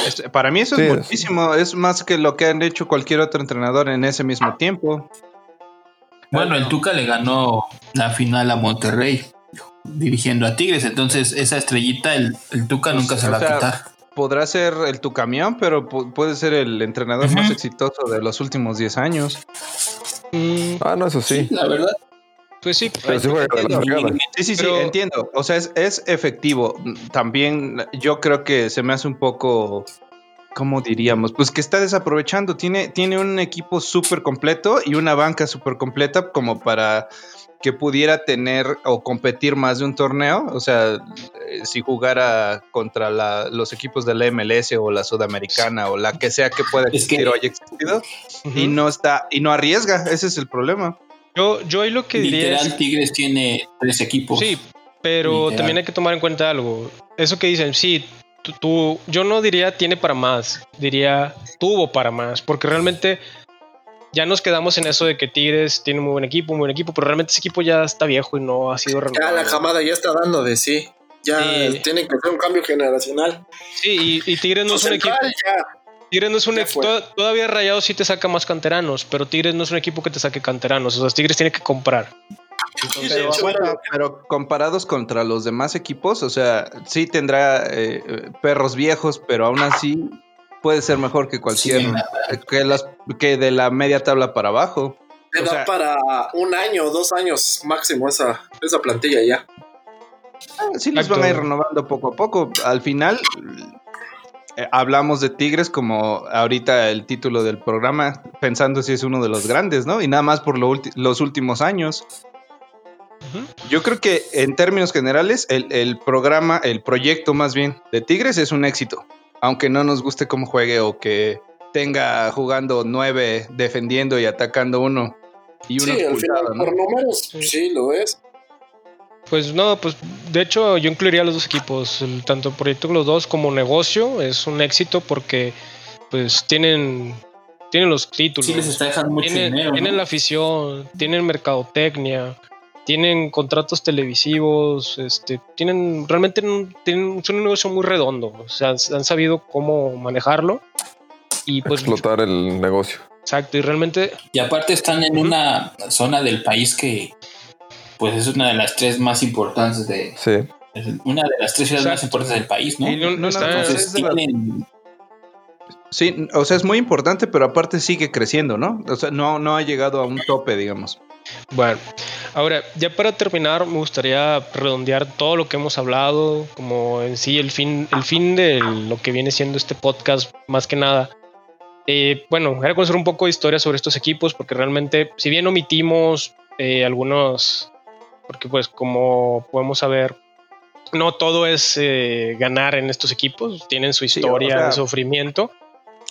Es- Para mí eso Sí, es es- muchísimo. Es más que lo que han hecho cualquier otro entrenador en ese mismo tiempo. Bueno, el Tuca le ganó la final a Monterrey dirigiendo a Tigres, entonces esa estrellita el, el Tuca nunca se o la va a quitar. Podrá ser el tu camión, pero pu- puede ser el entrenador más exitoso de los últimos 10 años. Mm, Ah, no, eso sí. La verdad. Pues sí, Pero sí fregada. Sí, sí, Pero- sí, entiendo. O sea, es, es efectivo. También yo creo que se me hace un poco, ¿cómo diríamos? Pues que está desaprovechando. Tiene, tiene un equipo súper completo y una banca súper completa como para que pudiera tener o competir más de un torneo. O sea, eh, si jugara contra la- los equipos de la MLS o la Sudamericana o la que sea que pueda Es que- existir o haya existido y no está y no arriesga. Ese es el problema. Yo, yo ahí lo que diría es Literal, Tigres tiene tres equipos. Sí, pero Literal. también hay que tomar en cuenta algo. Eso que dicen, sí, tú, tú- yo no diría tiene para más, diría tuvo para más, porque realmente ya nos quedamos en eso de que Tigres tiene un muy buen equipo, muy buen equipo, pero realmente ese equipo ya está viejo y no ha sido Ya renovado. la camada ya está dando de sí. Ya Sí. tiene que hacer un cambio generacional. Sí, y, y Tigres no es un equipo. ya. Tigres no es un equipo. Todavía Rayados sí te saca más canteranos, pero Tigres no es un equipo que te saque canteranos. O sea, Tigres tiene que comprar. Pero, bueno, pero comparados contra los demás equipos, o sea, sí tendrá eh, perros viejos, pero aún así puede ser mejor que cualquier Sí, que las que de la media tabla para abajo. O da sea- para un año, dos años máximo esa, esa plantilla ya. Ah, Sí los van a ir renovando poco a poco. Al final eh, hablamos de Tigres como ahorita el título del programa, pensando si es uno de los grandes, ¿no? Y nada más por lo los últimos años. Yo creo que en términos generales, el, el programa, el proyecto más bien de Tigres es un éxito. Aunque no nos guste cómo juegue o que tenga jugando nueve, defendiendo y atacando uno. Y uno Sí, al final, ¿no? por números, Sí. sí, lo es. Pues no, pues de hecho yo incluiría a los dos equipos, el- tanto el proyecto de los dos como negocio es un éxito porque pues tienen tienen los títulos, Sí les está dejando mucho tienen, dinero. ¿no? tienen la afición, tienen mercadotecnia, tienen contratos televisivos, este, tienen realmente tienen, son un negocio muy redondo, o sea, han sabido cómo manejarlo y pues Explotar el negocio. exacto y realmente Y aparte están en una zona del país que pues es una de las tres más importantes de Sí. es una de las tres ciudades más importantes del país, ¿no? y no- no, Entonces tienen Sí, o sea, es muy importante, pero aparte sigue creciendo, ¿no? O sea, no, no ha llegado a un tope, digamos. Bueno, ahora ya para terminar me gustaría redondear todo lo que hemos hablado, como en sí el fin, el fin de lo que viene siendo este podcast, más que nada. Eh, bueno, era conocer un poco de historia sobre estos equipos, porque realmente, si bien omitimos eh, algunos, porque pues como podemos saber, no todo es eh, ganar en estos equipos, tienen su Sí, historia o sea, de sufrimiento.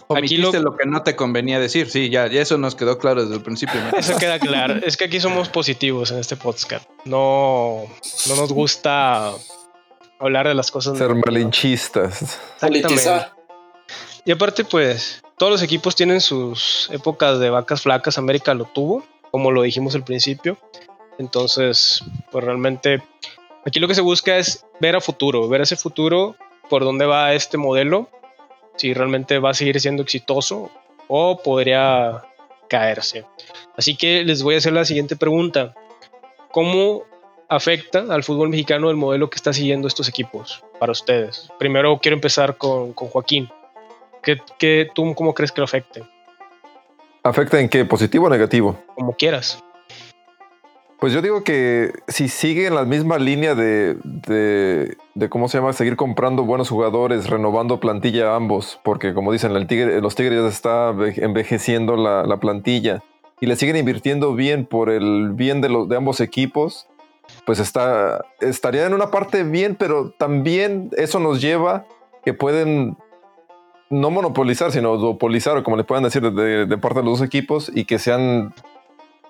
Aquí lo- lo... que no te convenía decir, sí, ya, ya eso nos quedó claro desde el principio. ¿no? Eso queda claro. Es que aquí somos positivos en este podcast. No, no nos gusta hablar de las cosas. Ser malinchistas. Politizar. Y aparte, pues, todos los equipos tienen sus épocas de vacas flacas. América lo tuvo, como lo dijimos al principio. Entonces, pues realmente, aquí lo que se busca es ver a futuro, ver ese futuro, por dónde va este modelo, si realmente va a seguir siendo exitoso o podría caerse. Así que les voy a hacer la siguiente pregunta. ¿Cómo afecta al fútbol mexicano el modelo que está siguiendo estos equipos para ustedes? Primero quiero empezar con, con Joaquín. ¿Qué, qué- tú cómo crees que lo afecte? ¿Afecta en qué? ¿Positivo o negativo? Como quieras. Pues yo digo que si sigue en la misma línea de, de, de cómo se llama, seguir comprando buenos jugadores, renovando plantilla a ambos, porque como dicen, el tigre, los Tigres está ve- envejeciendo la, la plantilla y le siguen invirtiendo bien por el bien de, los, de ambos equipos, pues está, estaría en una parte bien, pero también eso nos lleva que pueden no monopolizar, sino duopolizar, o como le puedan decir de, de parte de los dos equipos, y que sean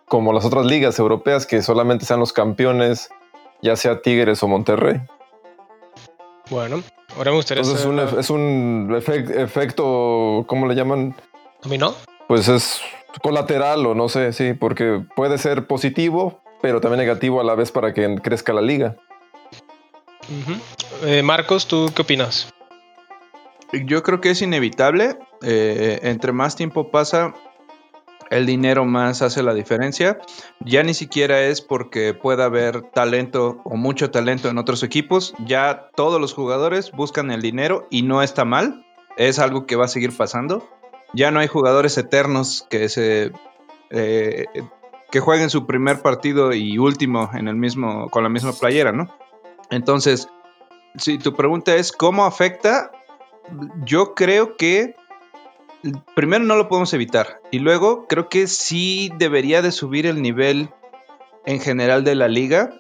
como las otras ligas europeas, que solamente sean los campeones, ya sea Tigres o Monterrey. Bueno, ahora me gustaría Entonces es un, saber- es un efec- efecto, ¿cómo le llaman? ¿Dominó? Pues es colateral o no sé, sí, porque puede ser positivo, pero también negativo a la vez para que crezca la liga. Eh, Marcos, ¿tú qué opinas? Yo creo que es inevitable. eh, entre más tiempo pasa, el dinero más hace la diferencia. Ya ni siquiera es porque pueda haber talento o mucho talento en otros equipos. Ya todos los jugadores buscan el dinero y no está mal. Es algo que va a seguir pasando. Ya no hay jugadores eternos que se eh, que jueguen su primer partido y último en el mismo con la misma playera, ¿no? Entonces, si tu pregunta es cómo afecta, yo creo que primero no lo podemos evitar y luego creo que sí debería de subir el nivel en general de la liga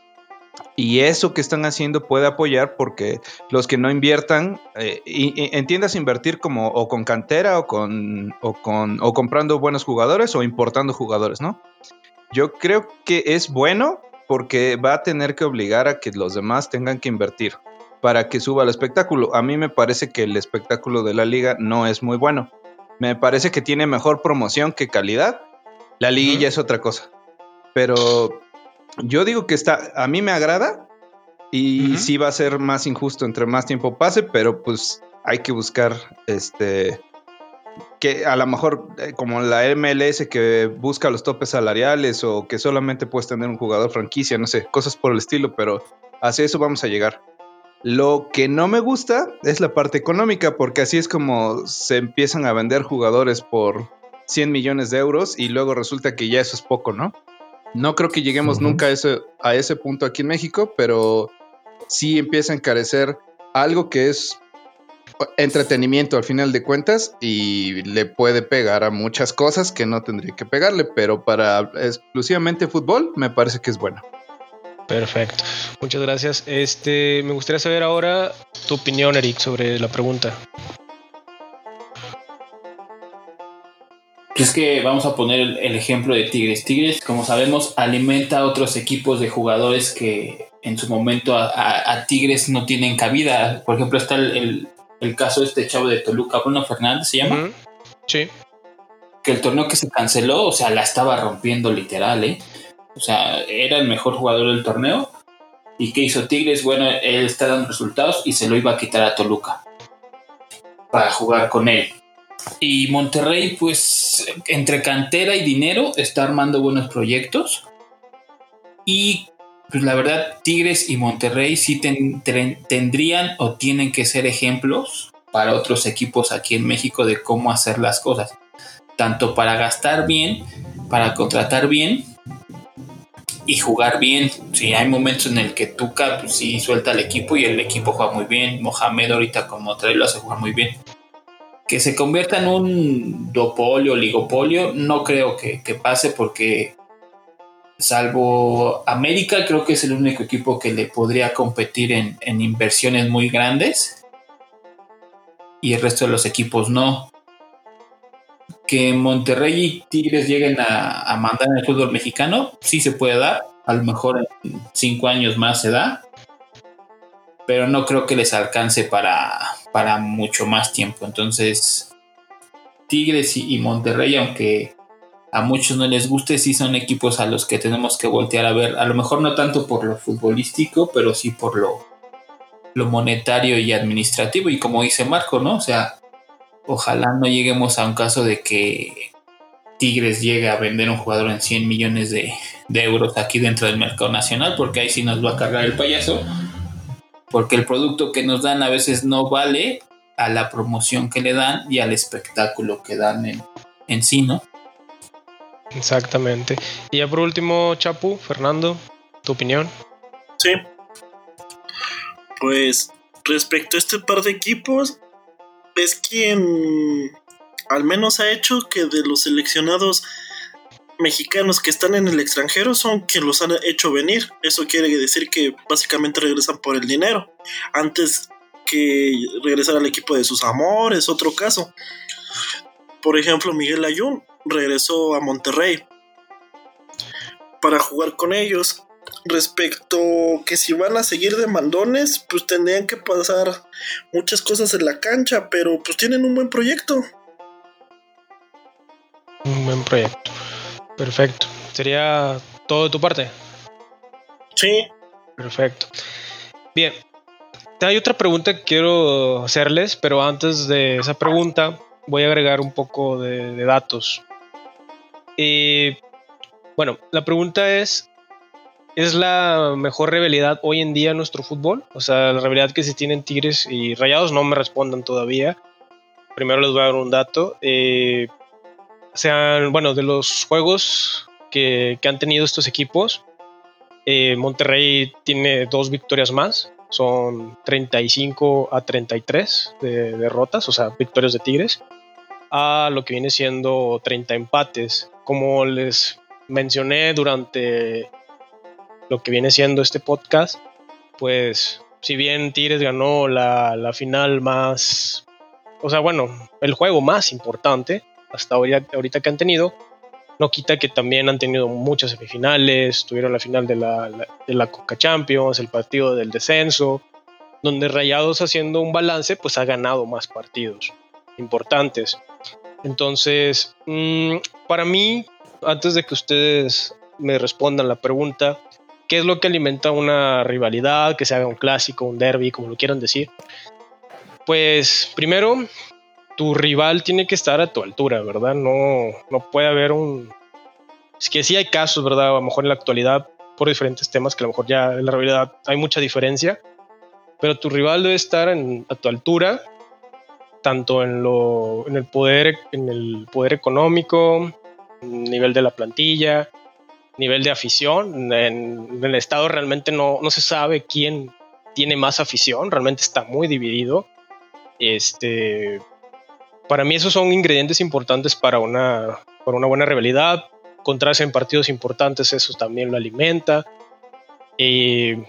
y eso que están haciendo puede apoyar porque los que no inviertan, eh, entiendas invertir como o con cantera o con, o con o comprando buenos jugadores o importando jugadores, ¿no? Yo creo que es bueno porque va a tener que obligar a que los demás tengan que invertir para que suba el espectáculo. A mí me parece que el espectáculo de la liga no es muy bueno. Me parece que tiene mejor promoción que calidad. La liguilla es otra cosa. Pero yo digo que está, a mí me agrada y sí va a ser más injusto entre más tiempo pase, pero pues hay que buscar este que a lo mejor eh, como la MLS que busca los topes salariales o que solamente puedes tener un jugador franquicia, no sé, cosas por el estilo, pero hacia eso vamos a llegar. Lo que no me gusta es la parte económica, porque así es como se empiezan a vender jugadores por 100 millones de euros y luego resulta que ya eso es poco, ¿no? No creo que lleguemos nunca a ese, a ese punto aquí en México, pero sí empieza a encarecer algo que es entretenimiento al final de cuentas y le puede pegar a muchas cosas que no tendría que pegarle, pero para exclusivamente fútbol me parece que es bueno. Perfecto. Muchas gracias. Este, me gustaría saber ahora tu opinión, Eric, sobre la pregunta. Es que vamos a poner el, ejemplo de Tigres. Tigres, como sabemos, alimenta a otros equipos de jugadores que en su momento a, a- a Tigres no tienen cabida. Por ejemplo, está el, el- el caso de este chavo de Toluca, Bruno Fernández se llama. Sí. que el torneo que se canceló, o sea, la estaba rompiendo literal, ¿eh? O sea, era el mejor jugador del torneo. ¿Y qué hizo Tigres? Bueno, él está dando resultados y se lo iba a quitar a Toluca para jugar con él. Y Monterrey, pues, entre cantera y dinero, está armando buenos proyectos. Y, pues, la verdad, Tigres y Monterrey sí ten- ten- tendrían o tienen que ser ejemplos para otros equipos aquí en México de cómo hacer las cosas. Tanto para gastar bien, para contratar bien y jugar bien. Sí, hay momentos en el que Tuca, pues, sí suelta al equipo y el equipo juega muy bien. Mohamed ahorita como trae lo hace jugar muy bien que se convierta en un duopolio, ligopolio, no creo que, que pase porque salvo América, creo que es el único equipo que le podría competir en, en inversiones muy grandes y el resto de los equipos no. Que Monterrey y Tigres lleguen a, a mandar en el fútbol mexicano, sí se puede dar, a lo mejor en cinco años más se da, pero no creo que les alcance para, para mucho más tiempo. Entonces, Tigres y, Monterrey, aunque a muchos no les guste, sí son equipos a los que tenemos que voltear a ver. A lo mejor no tanto por lo futbolístico, pero sí por lo, lo monetario y administrativo. Y como dice Marco, ¿no? O sea, ojalá no lleguemos a un caso de que Tigres llegue a vender un jugador en 100 millones de, de euros aquí dentro del mercado nacional, porque ahí sí nos va a cargar el payaso porque el producto que nos dan a veces no vale a la promoción que le dan y al espectáculo que dan en, en sí, ¿no? Exactamente. Y ya por último, Chapu, Fernando, tu opinión. Sí. Pues respecto a este par de equipos, es quien al menos ha hecho que de los seleccionados mexicanos que están en el extranjero son quienes los han hecho venir. Eso quiere decir que básicamente regresan por el dinero. Antes que regresar al equipo de sus amores, otro caso. Por ejemplo, Miguel Ayun regresó a Monterrey para jugar con ellos. Respecto que si van a seguir de mandones, pues tendrían que pasar muchas cosas en la cancha, pero pues tienen un buen proyecto. Un buen proyecto. Perfecto. ¿Sería todo de tu parte? Sí. Perfecto. Bien. Hay otra pregunta que quiero hacerles, pero antes de esa pregunta voy a agregar un poco de, de datos. Y bueno, la pregunta es, ¿es la mejor rivalidad hoy en día en nuestro fútbol? O sea, la rivalidad que se tienen Tigres y Rayados no me respondan todavía. Primero les voy a dar un dato. Eh, sean, bueno, de los juegos que, que han tenido estos equipos, eh, Monterrey tiene dos victorias más. Son 35 a 33 de derrotas, o sea, victorias de Tigres, a lo que viene siendo 30 empates. Como les mencioné durante lo que viene siendo este podcast, pues si bien Tigres ganó la, la final más, o sea, bueno, el juego más importante hasta ahorita, ahorita que han tenido, no quita que también han tenido muchas semifinales, tuvieron la final de la, la- de la Coca Champions, el partido del descenso, donde Rayados haciendo un balance, pues ha ganado más partidos importantes. Entonces, mm, para mí, antes de que ustedes me respondan la pregunta, ¿qué es lo que alimenta una rivalidad, que se haga un clásico, un derby, como lo quieran decir? Pues primero, tu rival tiene que estar a tu altura, ¿verdad? No, no puede haber un... Es que sí hay casos, ¿verdad? A lo mejor en la actualidad, por diferentes temas, que a lo mejor ya en la realidad hay mucha diferencia, pero tu rival debe estar en- a tu altura, tanto en, lo, en, el poder, en el poder económico, nivel de la plantilla, nivel de afición. En, el estado realmente no, no se sabe quién tiene más afición, realmente está muy dividido. Este, para mí esos son ingredientes importantes para una, para una buena rivalidad. Encontrarse en partidos importantes, eso también lo alimenta. Eh,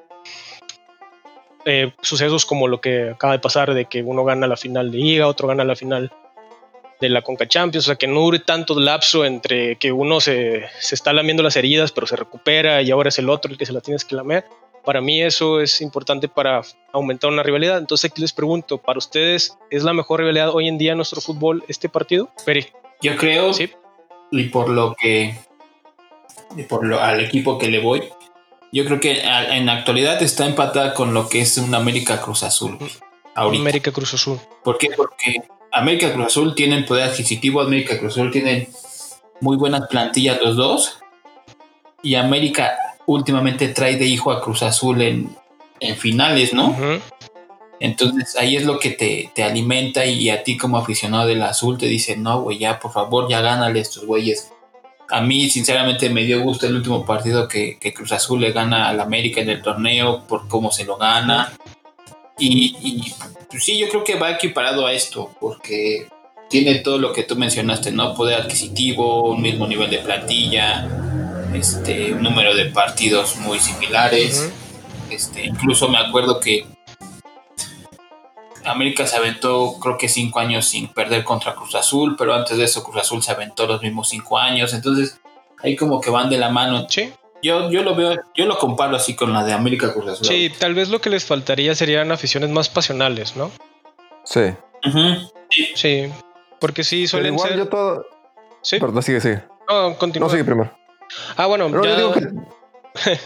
sucesos como lo que acaba de pasar, de que uno gana la final de Liga, otro gana la final de la Conca Champions, o sea, que no dure tanto lapso entre que uno se, se está lamiendo las heridas, pero se recupera y ahora es el otro el que se la tienes que lamer. Para mí eso es importante para aumentar una rivalidad. Entonces aquí les pregunto, ¿para ustedes es la mejor rivalidad hoy en día en nuestro fútbol este partido? Peri, Yo creo, Sí. y por lo que, y por lo, al equipo que le voy, yo creo que a- en la actualidad está empatada con lo que es un América Cruz Azul. Ahorita. América Cruz Azul. ¿Por qué? Porque América Cruz Azul tienen poder adquisitivo, América Cruz Azul tienen muy buenas plantillas los dos. Y América últimamente trae de hijo a Cruz Azul en, en finales, ¿no? Entonces ahí es lo que te, te alimenta y a ti como aficionado del azul te dice, no, güey, ya por favor, ya gánale estos güeyes. A mí sinceramente me dio gusto el último partido que, que Cruz Azul le gana al América en el torneo por cómo se lo gana. Y, y, pues sí, yo creo que va equiparado a esto porque tiene todo lo que tú mencionaste, ¿no? Poder adquisitivo, un mismo nivel de plantilla, este, un número de partidos muy similares. Este, incluso me acuerdo que América se aventó creo que cinco años sin perder contra Cruz Azul, pero antes de eso Cruz Azul se aventó los mismos cinco años, entonces ahí como que van de la mano. Sí, Yo, yo lo veo, yo lo comparo así con la de América Cruz Azul. sí, tal vez lo que les faltaría serían aficiones más pasionales, ¿no? Sí. Sí, porque sí Pero suelen igual ser... yo todo. Sí, Perdón, sigue, sigue. no, continúa. No, sigue primero. Ah, bueno, No, ya, yo digo que.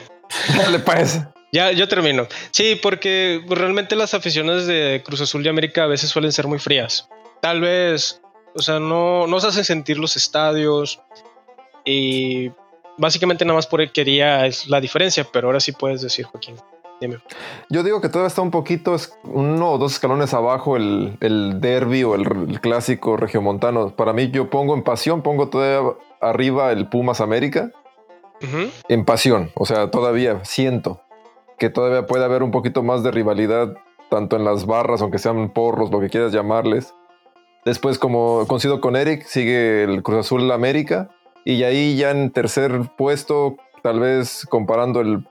Dale, pues. ya, yo termino. Sí, porque realmente las aficiones de Cruz Azul y América a veces suelen ser muy frías. Tal vez, o sea, no, no se hacen sentir los estadios y básicamente nada más por quería es la diferencia, pero ahora sí puedes decir, Joaquín. Dime. Yo digo que todavía está un poquito, es uno o dos escalones abajo el, el derby o el, el clásico regiomontano. Para mí, yo pongo en pasión, pongo todavía arriba el Pumas América en pasión. O sea, todavía siento que todavía puede haber un poquito más de rivalidad, tanto en las barras, aunque sean porros, lo que quieras llamarles. Después, como coincido con Eric, sigue el Cruz Azul América. Y ahí ya en tercer puesto, tal vez comparando el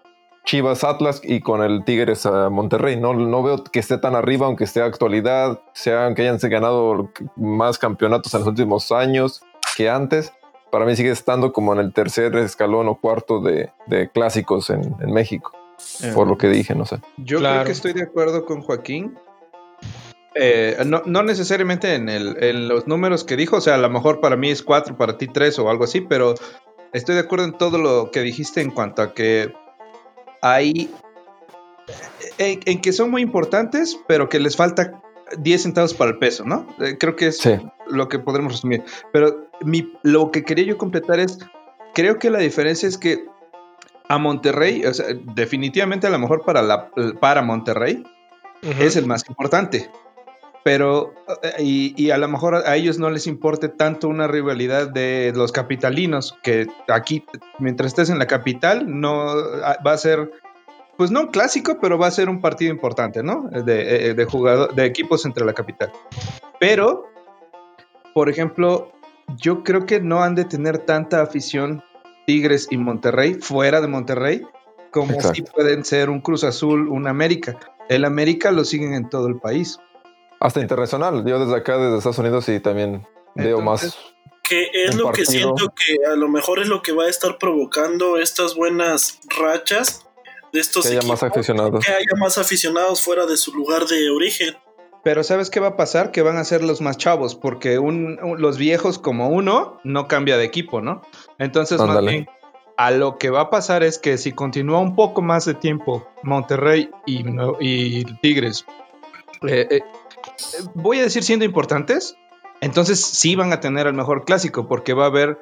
Chivas Atlas y con el Tigres a Monterrey. No, no veo que esté tan arriba, aunque esté actualidad, sean que hayan ganado más campeonatos en los últimos años que antes. Para mí sigue estando como en el tercer escalón o cuarto de, de clásicos en, en México, por lo que dije, no sé. Yo Claro. creo que estoy de acuerdo con Joaquín. Eh, no, no necesariamente en, el- en los números que dijo, o sea, a lo mejor para mí es 4, para ti 3 o algo así, pero estoy de acuerdo en todo lo que dijiste en cuanto a que hay... En, en que son muy importantes, pero que les falta 10 centavos para el peso, ¿no? Eh, creo que es Sí. lo que podremos resumir. Pero mi, lo que quería yo completar es, creo que la diferencia es que a Monterrey, o sea, definitivamente a lo mejor para, la, para Monterrey es el más importante. Pero, eh, y, y a lo mejor a ellos no les importe tanto una rivalidad de los capitalinos, que aquí, mientras estés en la capital, no ah, va a ser, pues no un clásico, pero va a ser un partido importante, ¿no? De, eh, de, jugador, de equipos entre la capital. Pero, por ejemplo, yo creo que no han de tener tanta afición Tigres y Monterrey fuera de Monterrey como Exacto. si pueden ser un Cruz Azul, un América. El América lo siguen en todo el país. Hasta internacional. Yo desde acá, desde Estados Unidos, sí también veo más. Que es lo que siento que a lo mejor es lo que va a estar provocando estas buenas rachas de estos Que haya más aficionados. que haya más aficionados fuera de su lugar de origen. Pero ¿sabes qué va a pasar? Que van a ser los más chavos, porque un- un- los viejos como uno no cambia de equipo, ¿no? Entonces, más bien, a lo que va a pasar es que si continúa un poco más de tiempo Monterrey y, y Tigres, eh, eh, voy a decir siendo importantes, entonces sí van a tener el mejor clásico, porque va a haber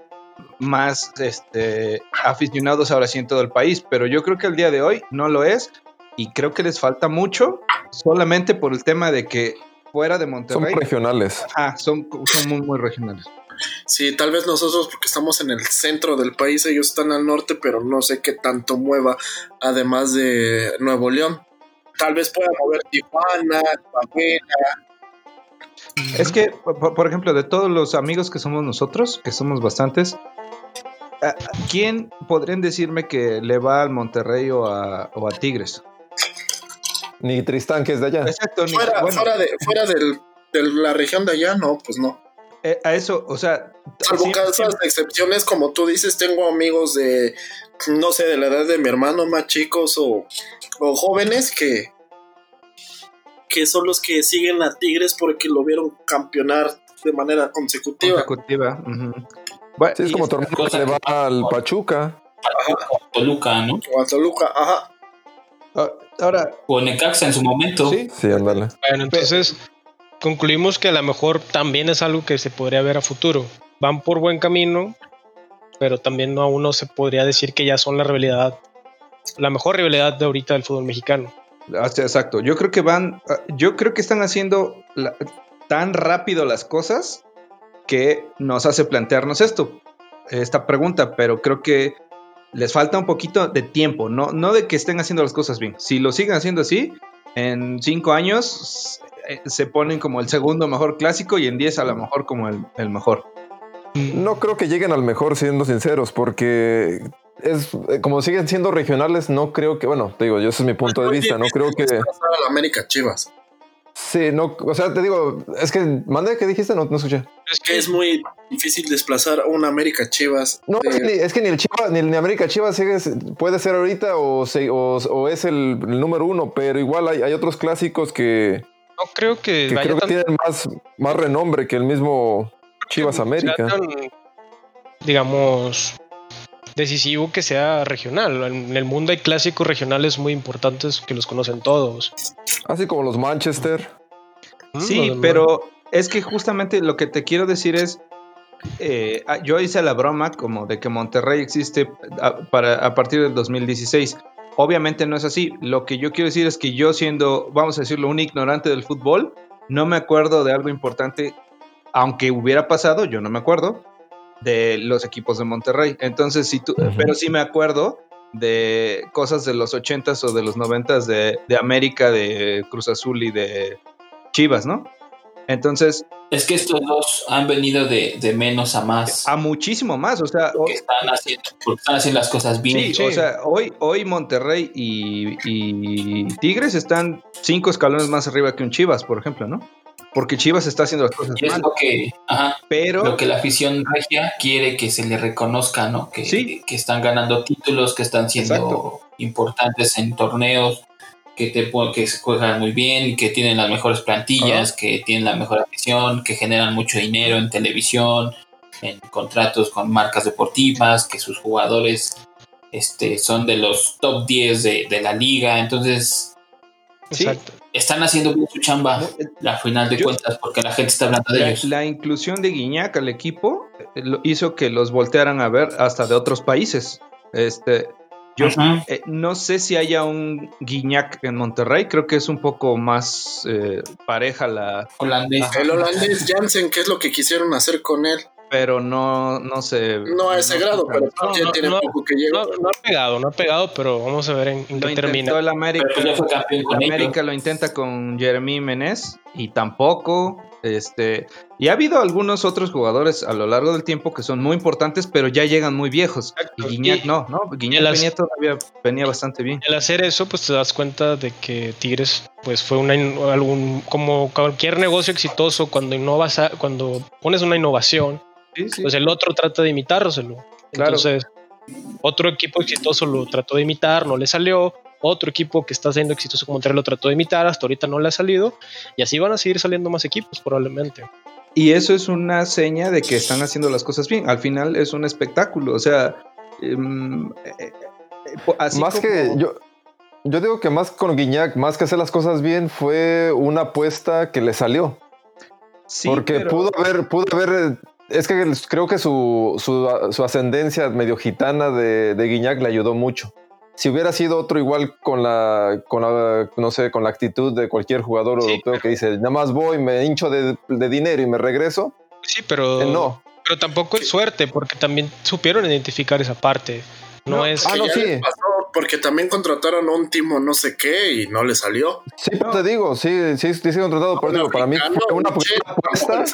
más este, aficionados ahora sí en todo el país, pero yo creo que el día de hoy no lo es y creo que les falta mucho solamente por el tema de que fuera de Son Monterrey regionales. ajá, son, son muy, muy regionales. Sí, tal vez nosotros porque estamos en el centro del país, ellos están al norte, pero no sé qué tanto mueva, además de Nuevo León. Tal vez pueda mover Tijuana, Coahuila. Es que, por, por ejemplo, de todos los amigos que somos nosotros, que somos bastantes, ¿a- a ¿quién podrían decirme que le va al Monterrey o a, o a Tigres? Ni Tristán, que es de allá. Exacto, ni- Fuera, bueno, fuera, de, fuera del- de la región de allá, no, pues no. Eh, a eso, o sea, Salvo sí- casos de excepciones, como tú dices, tengo amigos de, no sé, de la edad de mi hermano, más chicos o, o jóvenes que, que son los que siguen a Tigres porque lo vieron campeonar de manera consecutiva. consecutiva. Bueno, Sí, es como tu hermano que le va que- al Pachuca. Toluca, ¿no? O a Toluca, ajá. ah, ahora, O Necaxa en su momento. sí, Sí, ándale. Bueno, entonces concluimos que a lo mejor también es algo que se podría ver a futuro. Van por buen camino, pero también no aún no se podría decir que ya son la rivalidad, la mejor rivalidad de ahorita del fútbol mexicano. Exacto. Yo creo que van, ah, yo creo que están haciendo tan rápido las cosas que nos hace plantearnos esto, esta pregunta, pero creo que les falta un poquito de tiempo, no, no de que estén haciendo las cosas bien. Si lo siguen haciendo así, en cinco años eh, se ponen como el segundo mejor clásico y en diez a lo mejor como el, el mejor. No creo que lleguen al mejor, siendo sinceros, porque es eh, como siguen siendo regionales, no creo que, bueno, te digo, yo ese es mi punto de vista, no creo que. Pasar a la América Chivas. Sí, no, o sea, te digo, es que, mande que dijiste, no, no escuché. Es Que es muy difícil desplazar a una América Chivas. No, de- es que ni, es que ni el Chivas, ni el ni América Chivas sigue- puede ser ahorita o, se- o, o es el, el número uno, pero igual hay, hay otros clásicos que, no creo que, que vaya creo que tan- tienen más, más renombre que el mismo Chivas América. tan, digamos, decisivo que sea regional. En el mundo hay clásicos regionales muy importantes que los conocen todos. Así como los Manchester. Sí, Los- pero es que justamente lo que te quiero decir es, eh, ah, yo hice la broma como de que Monterrey existe a, para, a partir del 2016. Obviamente no es así. Lo que yo quiero decir es que yo siendo, vamos a decirlo, un ignorante del fútbol, no me acuerdo de algo importante, aunque hubiera pasado, yo no me acuerdo de los equipos de Monterrey. Entonces, si tú, pero sí me acuerdo de cosas de los 80s o de los 90s de, de América, de Cruz Azul y de Chivas, ¿no? Entonces, Es que estos dos han venido de, de menos a más. a muchísimo más, o sea, Porque están haciendo, porque están haciendo las cosas bien. Sí, Sí. o sea, hoy, hoy Monterrey y, y Tigres están cinco escalones más arriba que un Chivas, por ejemplo, ¿no? Porque Chivas está haciendo las cosas es mal. lo que, ajá, Pero lo que la afición regia quiere que se le reconozca, ¿no? Que, Sí. que están ganando títulos, que están siendo Exacto. importantes en torneos, que te que se juegan muy bien, que tienen las mejores plantillas, que tienen la mejor afición, que generan mucho dinero en televisión, en contratos con marcas deportivas, que sus jugadores este, son de los top 10 de, de la liga. Entonces, Sí. Están haciendo bien su chamba, la final de Yo- cuentas, porque la gente está hablando de la, ellos. la inclusión de Guiñac al equipo eh, lo- hizo que los voltearan a ver hasta de otros países. Este, yo eh, no sé si haya un Guiñac en Monterrey, creo que es un poco más eh, pareja la, Holandés. El holandés Jansen, ¿qué es lo que quisieron hacer con él? pero no, no sé. No a ese grado, pero No, ya no, tiene no. poco que llegó. No, no ha pegado, no ha pegado, pero vamos a ver en, en Lo qué intentó termina. el América. Pero ya fue campeón con ellos. América lo intenta con Jeremy Menez y tampoco. Este, y ha habido algunos otros jugadores a lo largo del tiempo que son muy importantes, pero ya llegan muy viejos. Y Guiñac Y- no, ¿no? Guiñac venía todavía venía bastante bien. Al hacer eso, pues te das cuenta de que Tigres, pues fue una algún como cualquier negocio exitoso cuando innovas, a- cuando pones una innovación, Sí, sí. pues el otro trata de imitárselo. Claro. Entonces, otro equipo exitoso lo trató de imitar, no le salió. Otro equipo que está siendo exitoso como Monterrey lo trató de imitar, hasta ahorita no le ha salido. Y así van a seguir saliendo más equipos, probablemente. Y eso es una seña de que están haciendo las cosas bien. Al final es un espectáculo. O sea, em, eh, eh, así más como- que yo, yo digo que más con Guiñac, más que hacer las cosas bien, fue una apuesta que le salió. Sí, porque pero- pudo haber, pudo haber. Es que creo que su, su, su ascendencia medio gitana de, de Guiñac le ayudó mucho. Si hubiera sido otro igual con la, con la, no sé, con la actitud de cualquier jugador Sí, europeo que dice, nada más voy, me hincho de, de dinero y me regreso, Sí, pero, eh, no. pero tampoco es suerte, porque también supieron identificar esa parte. No, No, es. ah, Que no, sí. pasó, porque también contrataron a un timo no sé qué y no le salió. Sí, pero te digo, sí, sí, sí, sí, contratado. Por eso digo, para mí fue una, apuesta.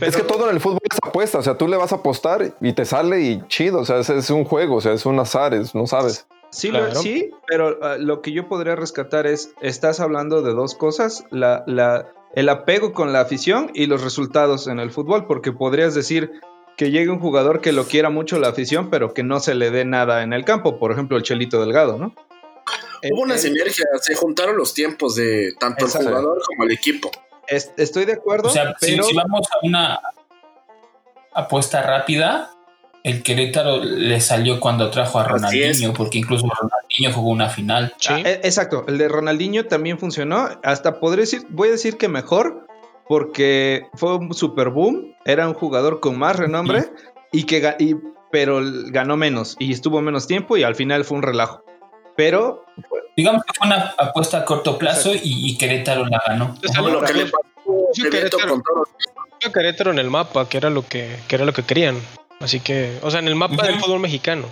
Es que todo en el fútbol es apuesta, o sea, tú le vas a apostar y te sale y chido, o sea, es, es un juego, o sea, es un azar, es- no sabes. Sí, lo- sí, pero ah, lo que yo podría rescatar es, estás hablando de dos cosas, la, la, el apego con la afición y los resultados en el fútbol, porque podrías decir que llegue un jugador que lo quiera mucho la afición, pero que no se le dé nada en el campo, por ejemplo, el Chelito Delgado, ¿no? Hubo una Eh, sinergia, se juntaron los tiempos de tanto Exacto. el jugador como el equipo. Es- estoy de acuerdo, O sea, si- pero si, vamos a una apuesta rápida, el Querétaro le salió cuando trajo a Ronaldinho, porque incluso Ronaldinho jugó una final. Sí. Ah, eh, exacto, el de Ronaldinho también funcionó. Hasta podría decir, voy a decir que mejor, porque fue un super boom. Era un jugador con más renombre y que y- pero ganó menos y estuvo menos tiempo y al final fue un relajo. Pero Digamos que fue una apuesta a corto plazo y, y Querétaro la ganó. Lo que le Bebeto Querétaro. Querétaro en el mapa, que era lo que, que era lo que querían. Así que, o sea, en el mapa del Ujú. fútbol mexicano.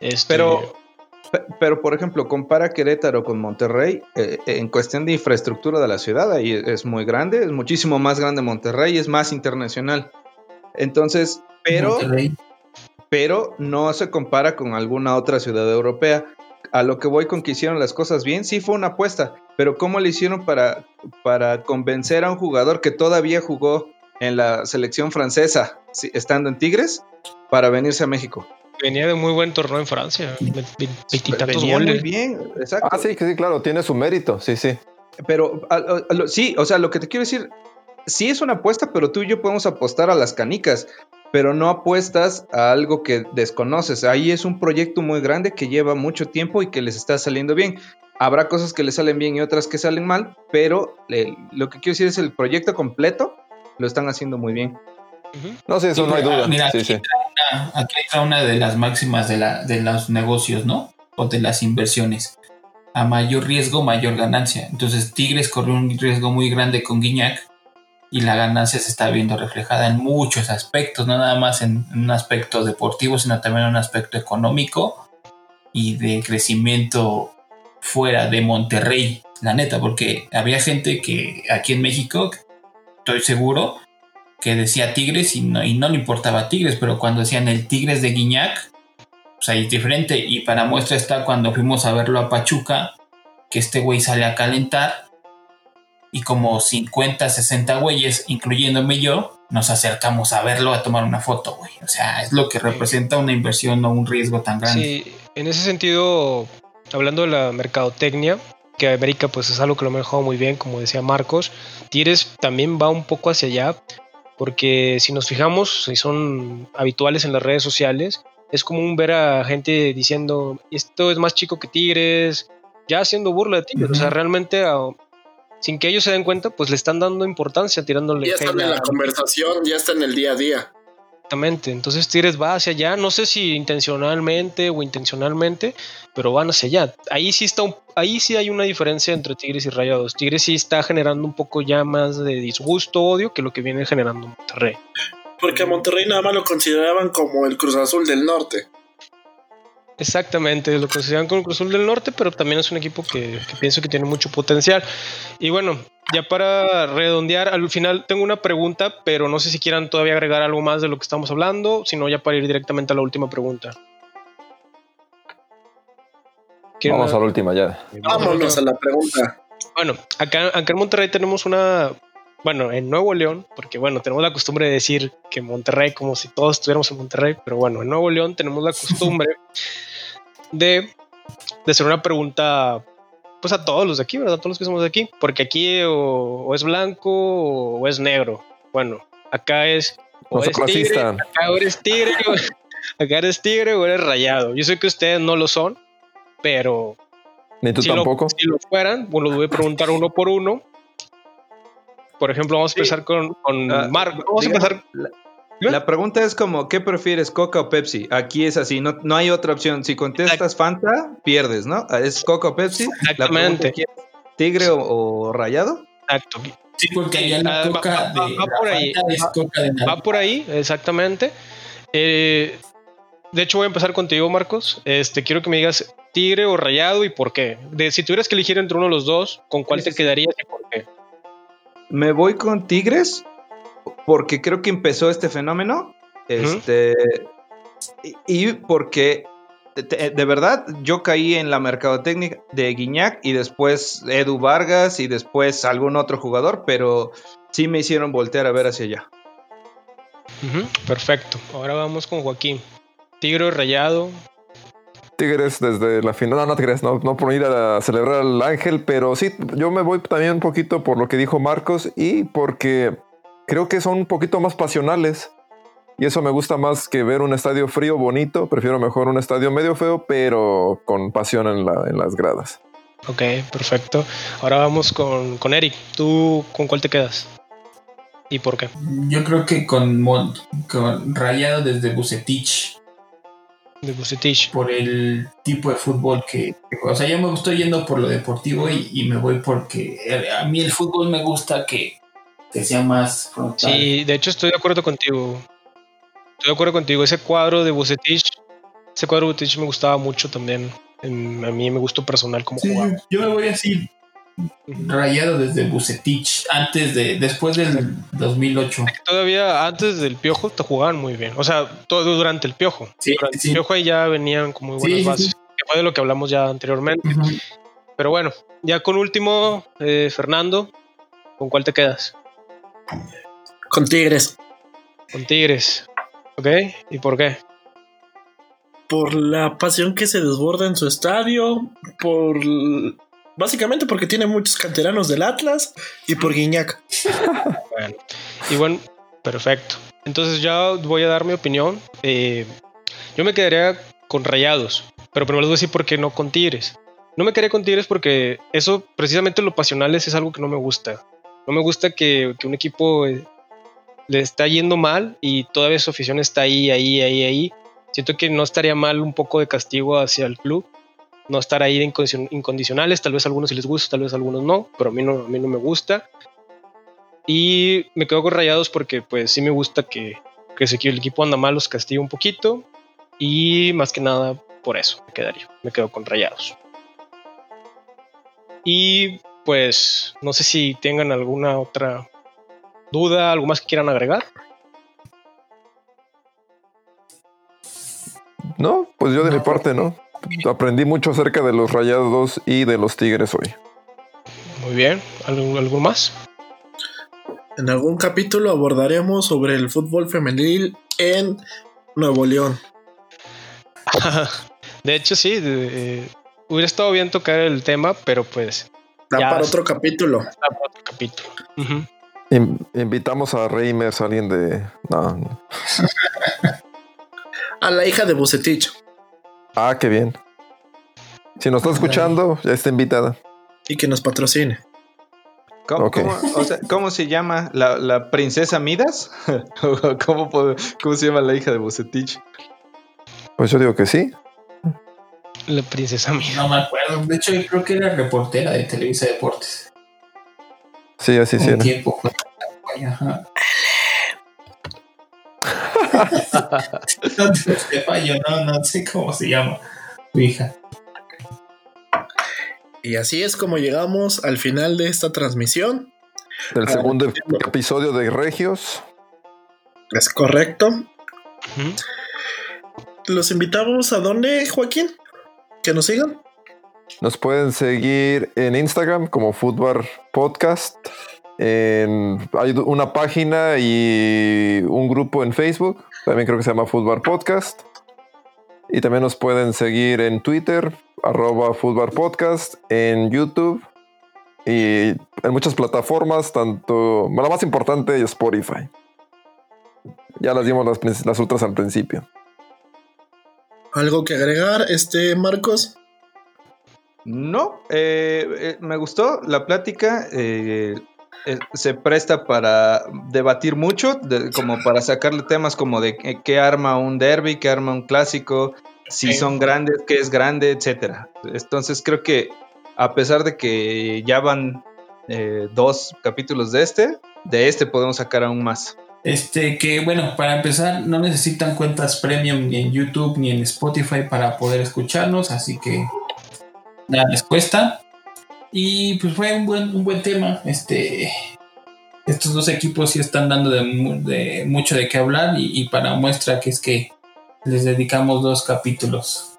Este, Pero, pe- pero por ejemplo, compara Querétaro con Monterrey eh, en cuestión de infraestructura de la ciudad, ahí es muy grande, es muchísimo más grande Monterrey, es más internacional. Entonces, pero, Monterrey. pero no se compara con alguna otra ciudad europea. A lo que voy con que hicieron las cosas bien, sí fue una apuesta, pero ¿cómo le hicieron para, para convencer a un jugador que todavía jugó en la selección francesa, estando en Tigres, para venirse a México? venía de muy buen torneo en Francia. Veintitantos Venía muy goles. bien, exacto. Ah, sí, que sí, claro, tiene su mérito, sí, sí. Pero a- a- a lo- sí, o sea, lo que te quiero decir, sí es una apuesta, pero tú y yo podemos apostar a las canicas, pero no apuestas a algo que desconoces. Ahí es un proyecto muy grande que lleva mucho tiempo y que les está saliendo bien. Habrá cosas que les salen bien y otras que salen mal, pero lo que quiero decir es el proyecto completo lo están haciendo muy bien. No, sí, eso Sí, no hay duda. mira, aquí sí. entra una- aquí entra una de las máximas de, la, de los negocios, ¿no? o de las inversiones. A mayor riesgo, mayor ganancia. Entonces Tigres corrió un riesgo muy grande con Guiñac y la ganancia se está viendo reflejada en muchos aspectos, no nada más en un aspecto deportivo, sino también en un aspecto económico y de crecimiento fuera de Monterrey, la neta, porque había gente que aquí en México, estoy seguro, que decía Tigres y no, y no le importaba Tigres, pero cuando decían el Tigres de Guiñac, pues ahí es diferente. Y para muestra está cuando fuimos a verlo a Pachuca, que este güey sale a calentar y como 50, 60 güeyes, incluyéndome yo, nos acercamos a verlo, a tomar una foto, güey. O sea, es lo que representa una inversión o un riesgo tan grande. Sí, en ese sentido, hablando de la mercadotecnia, que América pues es algo que lo ha manejado muy bien, como decía Marcos, Tigres también va un poco hacia allá, porque si nos fijamos, si son habituales en las redes sociales, es común ver a gente diciendo, esto es más chico que Tigres, ya haciendo burla de Tigres, o sea, realmente a- sin que ellos se den cuenta, pues le están dando importancia, tirándole Ya está hate en la conversación, ya está en el día a día. Exactamente, entonces Tigres va hacia allá, no sé si intencionalmente o intencionalmente, pero van hacia allá. Ahí sí está, un- ahí sí hay una diferencia entre Tigres y Rayados. Tigres sí está generando un poco ya más de disgusto, odio que lo que viene generando Monterrey. Porque a Monterrey nada más lo consideraban como el Cruz Azul del Norte. Exactamente, lo consideran como el Cruz Azul del Norte, pero también es un equipo que, que pienso que tiene mucho potencial. Y bueno, ya para redondear, al final tengo una pregunta, pero no sé si quieran todavía agregar algo más de lo que estamos hablando, sino ya para ir directamente a la última pregunta. ¿Quieren- Vamos a la última ya. Vámonos a la pregunta. Bueno, acá, acá en Monterrey tenemos una, bueno, en Nuevo León, porque bueno, tenemos la costumbre de decir que Monterrey, como si todos estuviéramos en Monterrey, pero bueno, en Nuevo León tenemos la costumbre de, de hacer una pregunta, pues a todos los de aquí, ¿verdad? A todos los que somos de aquí, porque aquí o, o es blanco o, o es negro. Bueno, acá es o No eres tigre, acá eres tigre, o- acá eres tigre o eres rayado. Yo sé que ustedes no lo son, pero Ni tú si lo- tampoco. si lo fueran, bueno, lo voy a preguntar uno por uno. Por ejemplo, vamos a empezar con, con Ah, Marco. Vamos a empezar. La, la pregunta es como, ¿qué prefieres, Coca o Pepsi? Aquí es así, no, no hay otra opción. Si contestas Fanta, pierdes, ¿no? Es Coca o Pepsi. La pregunta Exactamente. ¿Tigre o, o rayado? Exacto. Sí, porque allá la Ah, va- coca va- de va la por ahí. Es Va- coca de Va naranja. por ahí, exactamente. Eh, de hecho, voy a empezar contigo, Marcos. Este, quiero que me digas tigre o rayado y por qué. De, si tuvieras que elegir entre uno de los dos, ¿con cuál Sí, te sí. quedarías y por qué? Me voy con Tigres porque creo que empezó este fenómeno. Este. y, y porque de, verdad yo caí en la mercadotecnia de Guiñac y después Edu Vargas y después algún otro jugador, pero sí me hicieron voltear a ver hacia allá. Perfecto. Ahora vamos con Joaquín. Tigre o rayado. Tigres desde la final. No, no te creas, no, no por ir a celebrar al Ángel, pero sí, yo me voy también un poquito por lo que dijo Marcos y porque creo que son un poquito más pasionales. Y eso me gusta más que ver un estadio frío bonito. Prefiero mejor un estadio medio feo, pero con pasión en, la- en las gradas. Ok, perfecto. Ahora vamos con, con Eric. ¿Tú con cuál te quedas? ¿Y por qué? Yo creo que con, con Rayado desde Bucetich De Bucetich. por el tipo de fútbol que. O sea, yo me estoy yendo por lo deportivo y, y me voy porque a mí el fútbol me gusta que, que sea más frontal. Sí, de hecho estoy de acuerdo contigo. Estoy de acuerdo contigo. Ese cuadro de Bucetich, ese cuadro de Bucetich me gustaba mucho también. En- a mí me gustó personal como Sí, jugaba. yo me voy así rayado desde Bucetich, antes de, después del 2008. Todavía antes del piojo te jugaban muy bien. O sea, todo durante el piojo. Sí, durante sí. el piojo ahí ya venían con muy buenas sí, bases. sí. Que fue de lo que hablamos ya anteriormente. Pero bueno, ya con último, eh, Fernando, ¿con cuál te quedas? Con Tigres. Con Tigres. ¿Ok? ¿Y por qué? Por la pasión que se desborda en su estadio. Por. Básicamente porque tiene muchos canteranos del Atlas. Y por Guiñac. Bueno, y bueno, perfecto. Entonces ya voy a dar mi opinión. Eh, yo me quedaría con Rayados, pero primero les voy a decir por qué no con Tigres. No me quedaría con Tigres porque eso, precisamente lo pasionales, es algo que no me gusta. No me gusta que, que un equipo eh, le está yendo mal y todavía su afición está ahí, ahí, ahí, ahí. Siento que no estaría mal un poco de castigo hacia el club no estar ahí de incondicion- incondicionales. Tal vez a algunos sí les gusta, tal vez a algunos no, pero a mí no, a mí no me gusta. Y me quedo con rayados porque pues sí me gusta que, que si el equipo anda mal los castigue un poquito. Y más que nada por eso me quedaría. Me quedo con rayados. Y pues no sé si tengan alguna otra duda, algo más que quieran agregar. No, pues yo de mi parte no. Aprendí mucho acerca de los rayados y de los tigres hoy. Muy bien. ¿Algún, algún más? En algún capítulo abordaremos sobre el fútbol femenil en Nuevo León. de hecho, sí. de- eh, hubiera estado bien tocar el tema, pero pues. Da para otro capítulo. da para otro capítulo. In- invitamos a Reimers, alguien de. No. A la hija de Bucetich. Ah, qué bien. Si nos está escuchando, ya está invitada. Y que nos patrocine. ¿Cómo, Ok. cómo- o sea, ¿cómo se llama? ¿La, la princesa Midas? ¿O ¿Cómo, puedo- ¿Cómo se llama la hija de Bucetich? Pues yo digo que sí. La princesa mía. No me acuerdo. De hecho, yo creo que era reportera de Televisa Deportes. Sí, así sí. Un era. tiempo. Ajá. No te sepa, yo no, no sé cómo se llama tu hija. Y así es como llegamos al final de esta transmisión. Del Ah, segundo episodio de Regios. Es correcto. Los invitamos a dónde, Joaquín? Que nos sigan. Nos pueden seguir en Instagram como Footbar Podcast. En- hay una página y un grupo en Facebook. También creo que se llama Footbar Podcast. Y también nos pueden seguir en Twitter, arroba Footbar Podcast, en YouTube y en muchas plataformas, tanto la más importante es Spotify. Ya las dimos las, las otras al principio. ¿Algo que agregar, este Marcos? No, eh, eh, me gustó la plática. eh, eh, se presta para debatir mucho, de- como para sacarle temas como de qué- qué arma un derby, qué arma un clásico, si Sí. son grandes, qué es grande, etcétera. Entonces creo que a pesar de que ya van eh, dos capítulos de este, de este podemos sacar aún más. Este, que bueno, para empezar, no necesitan cuentas premium ni en YouTube ni en Spotify para poder escucharnos, así que nada les cuesta. Y pues fue un buen, un buen tema. Este, estos dos equipos sí están dando de, mu- de mucho de qué hablar y, y para muestra que es que les dedicamos dos capítulos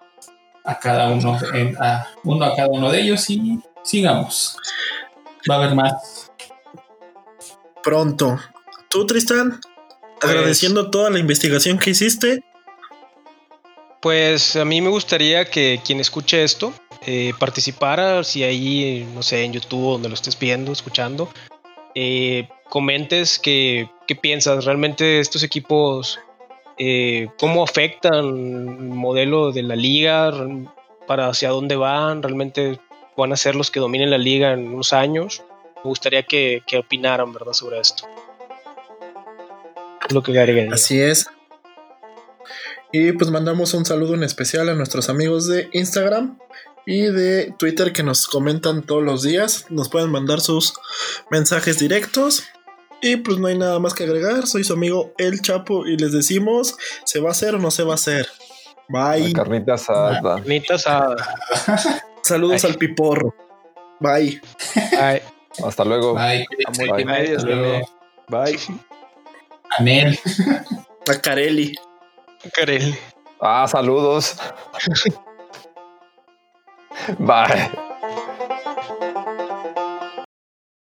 a cada uno, en- a uno a cada uno de ellos y sigamos. Va a haber más. Pronto. ¿Tú, Tristan? Agradeciendo toda la investigación que hiciste. Pues a mí me gustaría que quien escuche esto eh, participara, si ahí, no sé, en YouTube, donde lo estés viendo, escuchando, eh, comentes qué, qué piensas. Realmente estos equipos, eh, cómo afectan el modelo de la liga, para hacia dónde van, realmente van a ser los que dominen la liga en unos años. Me gustaría que, que opinaran, ¿verdad?, sobre esto. Es lo que. Así es. Y pues mandamos un saludo en especial a nuestros amigos de Instagram y de Twitter que nos comentan todos los días. Nos pueden mandar sus mensajes directos. Y pues no hay nada más que agregar. Soy su amigo El Chapo y les decimos, ¿se va a hacer o no se va a hacer? Bye. La carnita asada. Carnita asada. Saludos Ay. al piporro. Bye. Ay. Hasta luego. Bye. A multimedia Hasta luego. Bye. Anel. A Carelli. Carelli. Ah, saludos. Bye.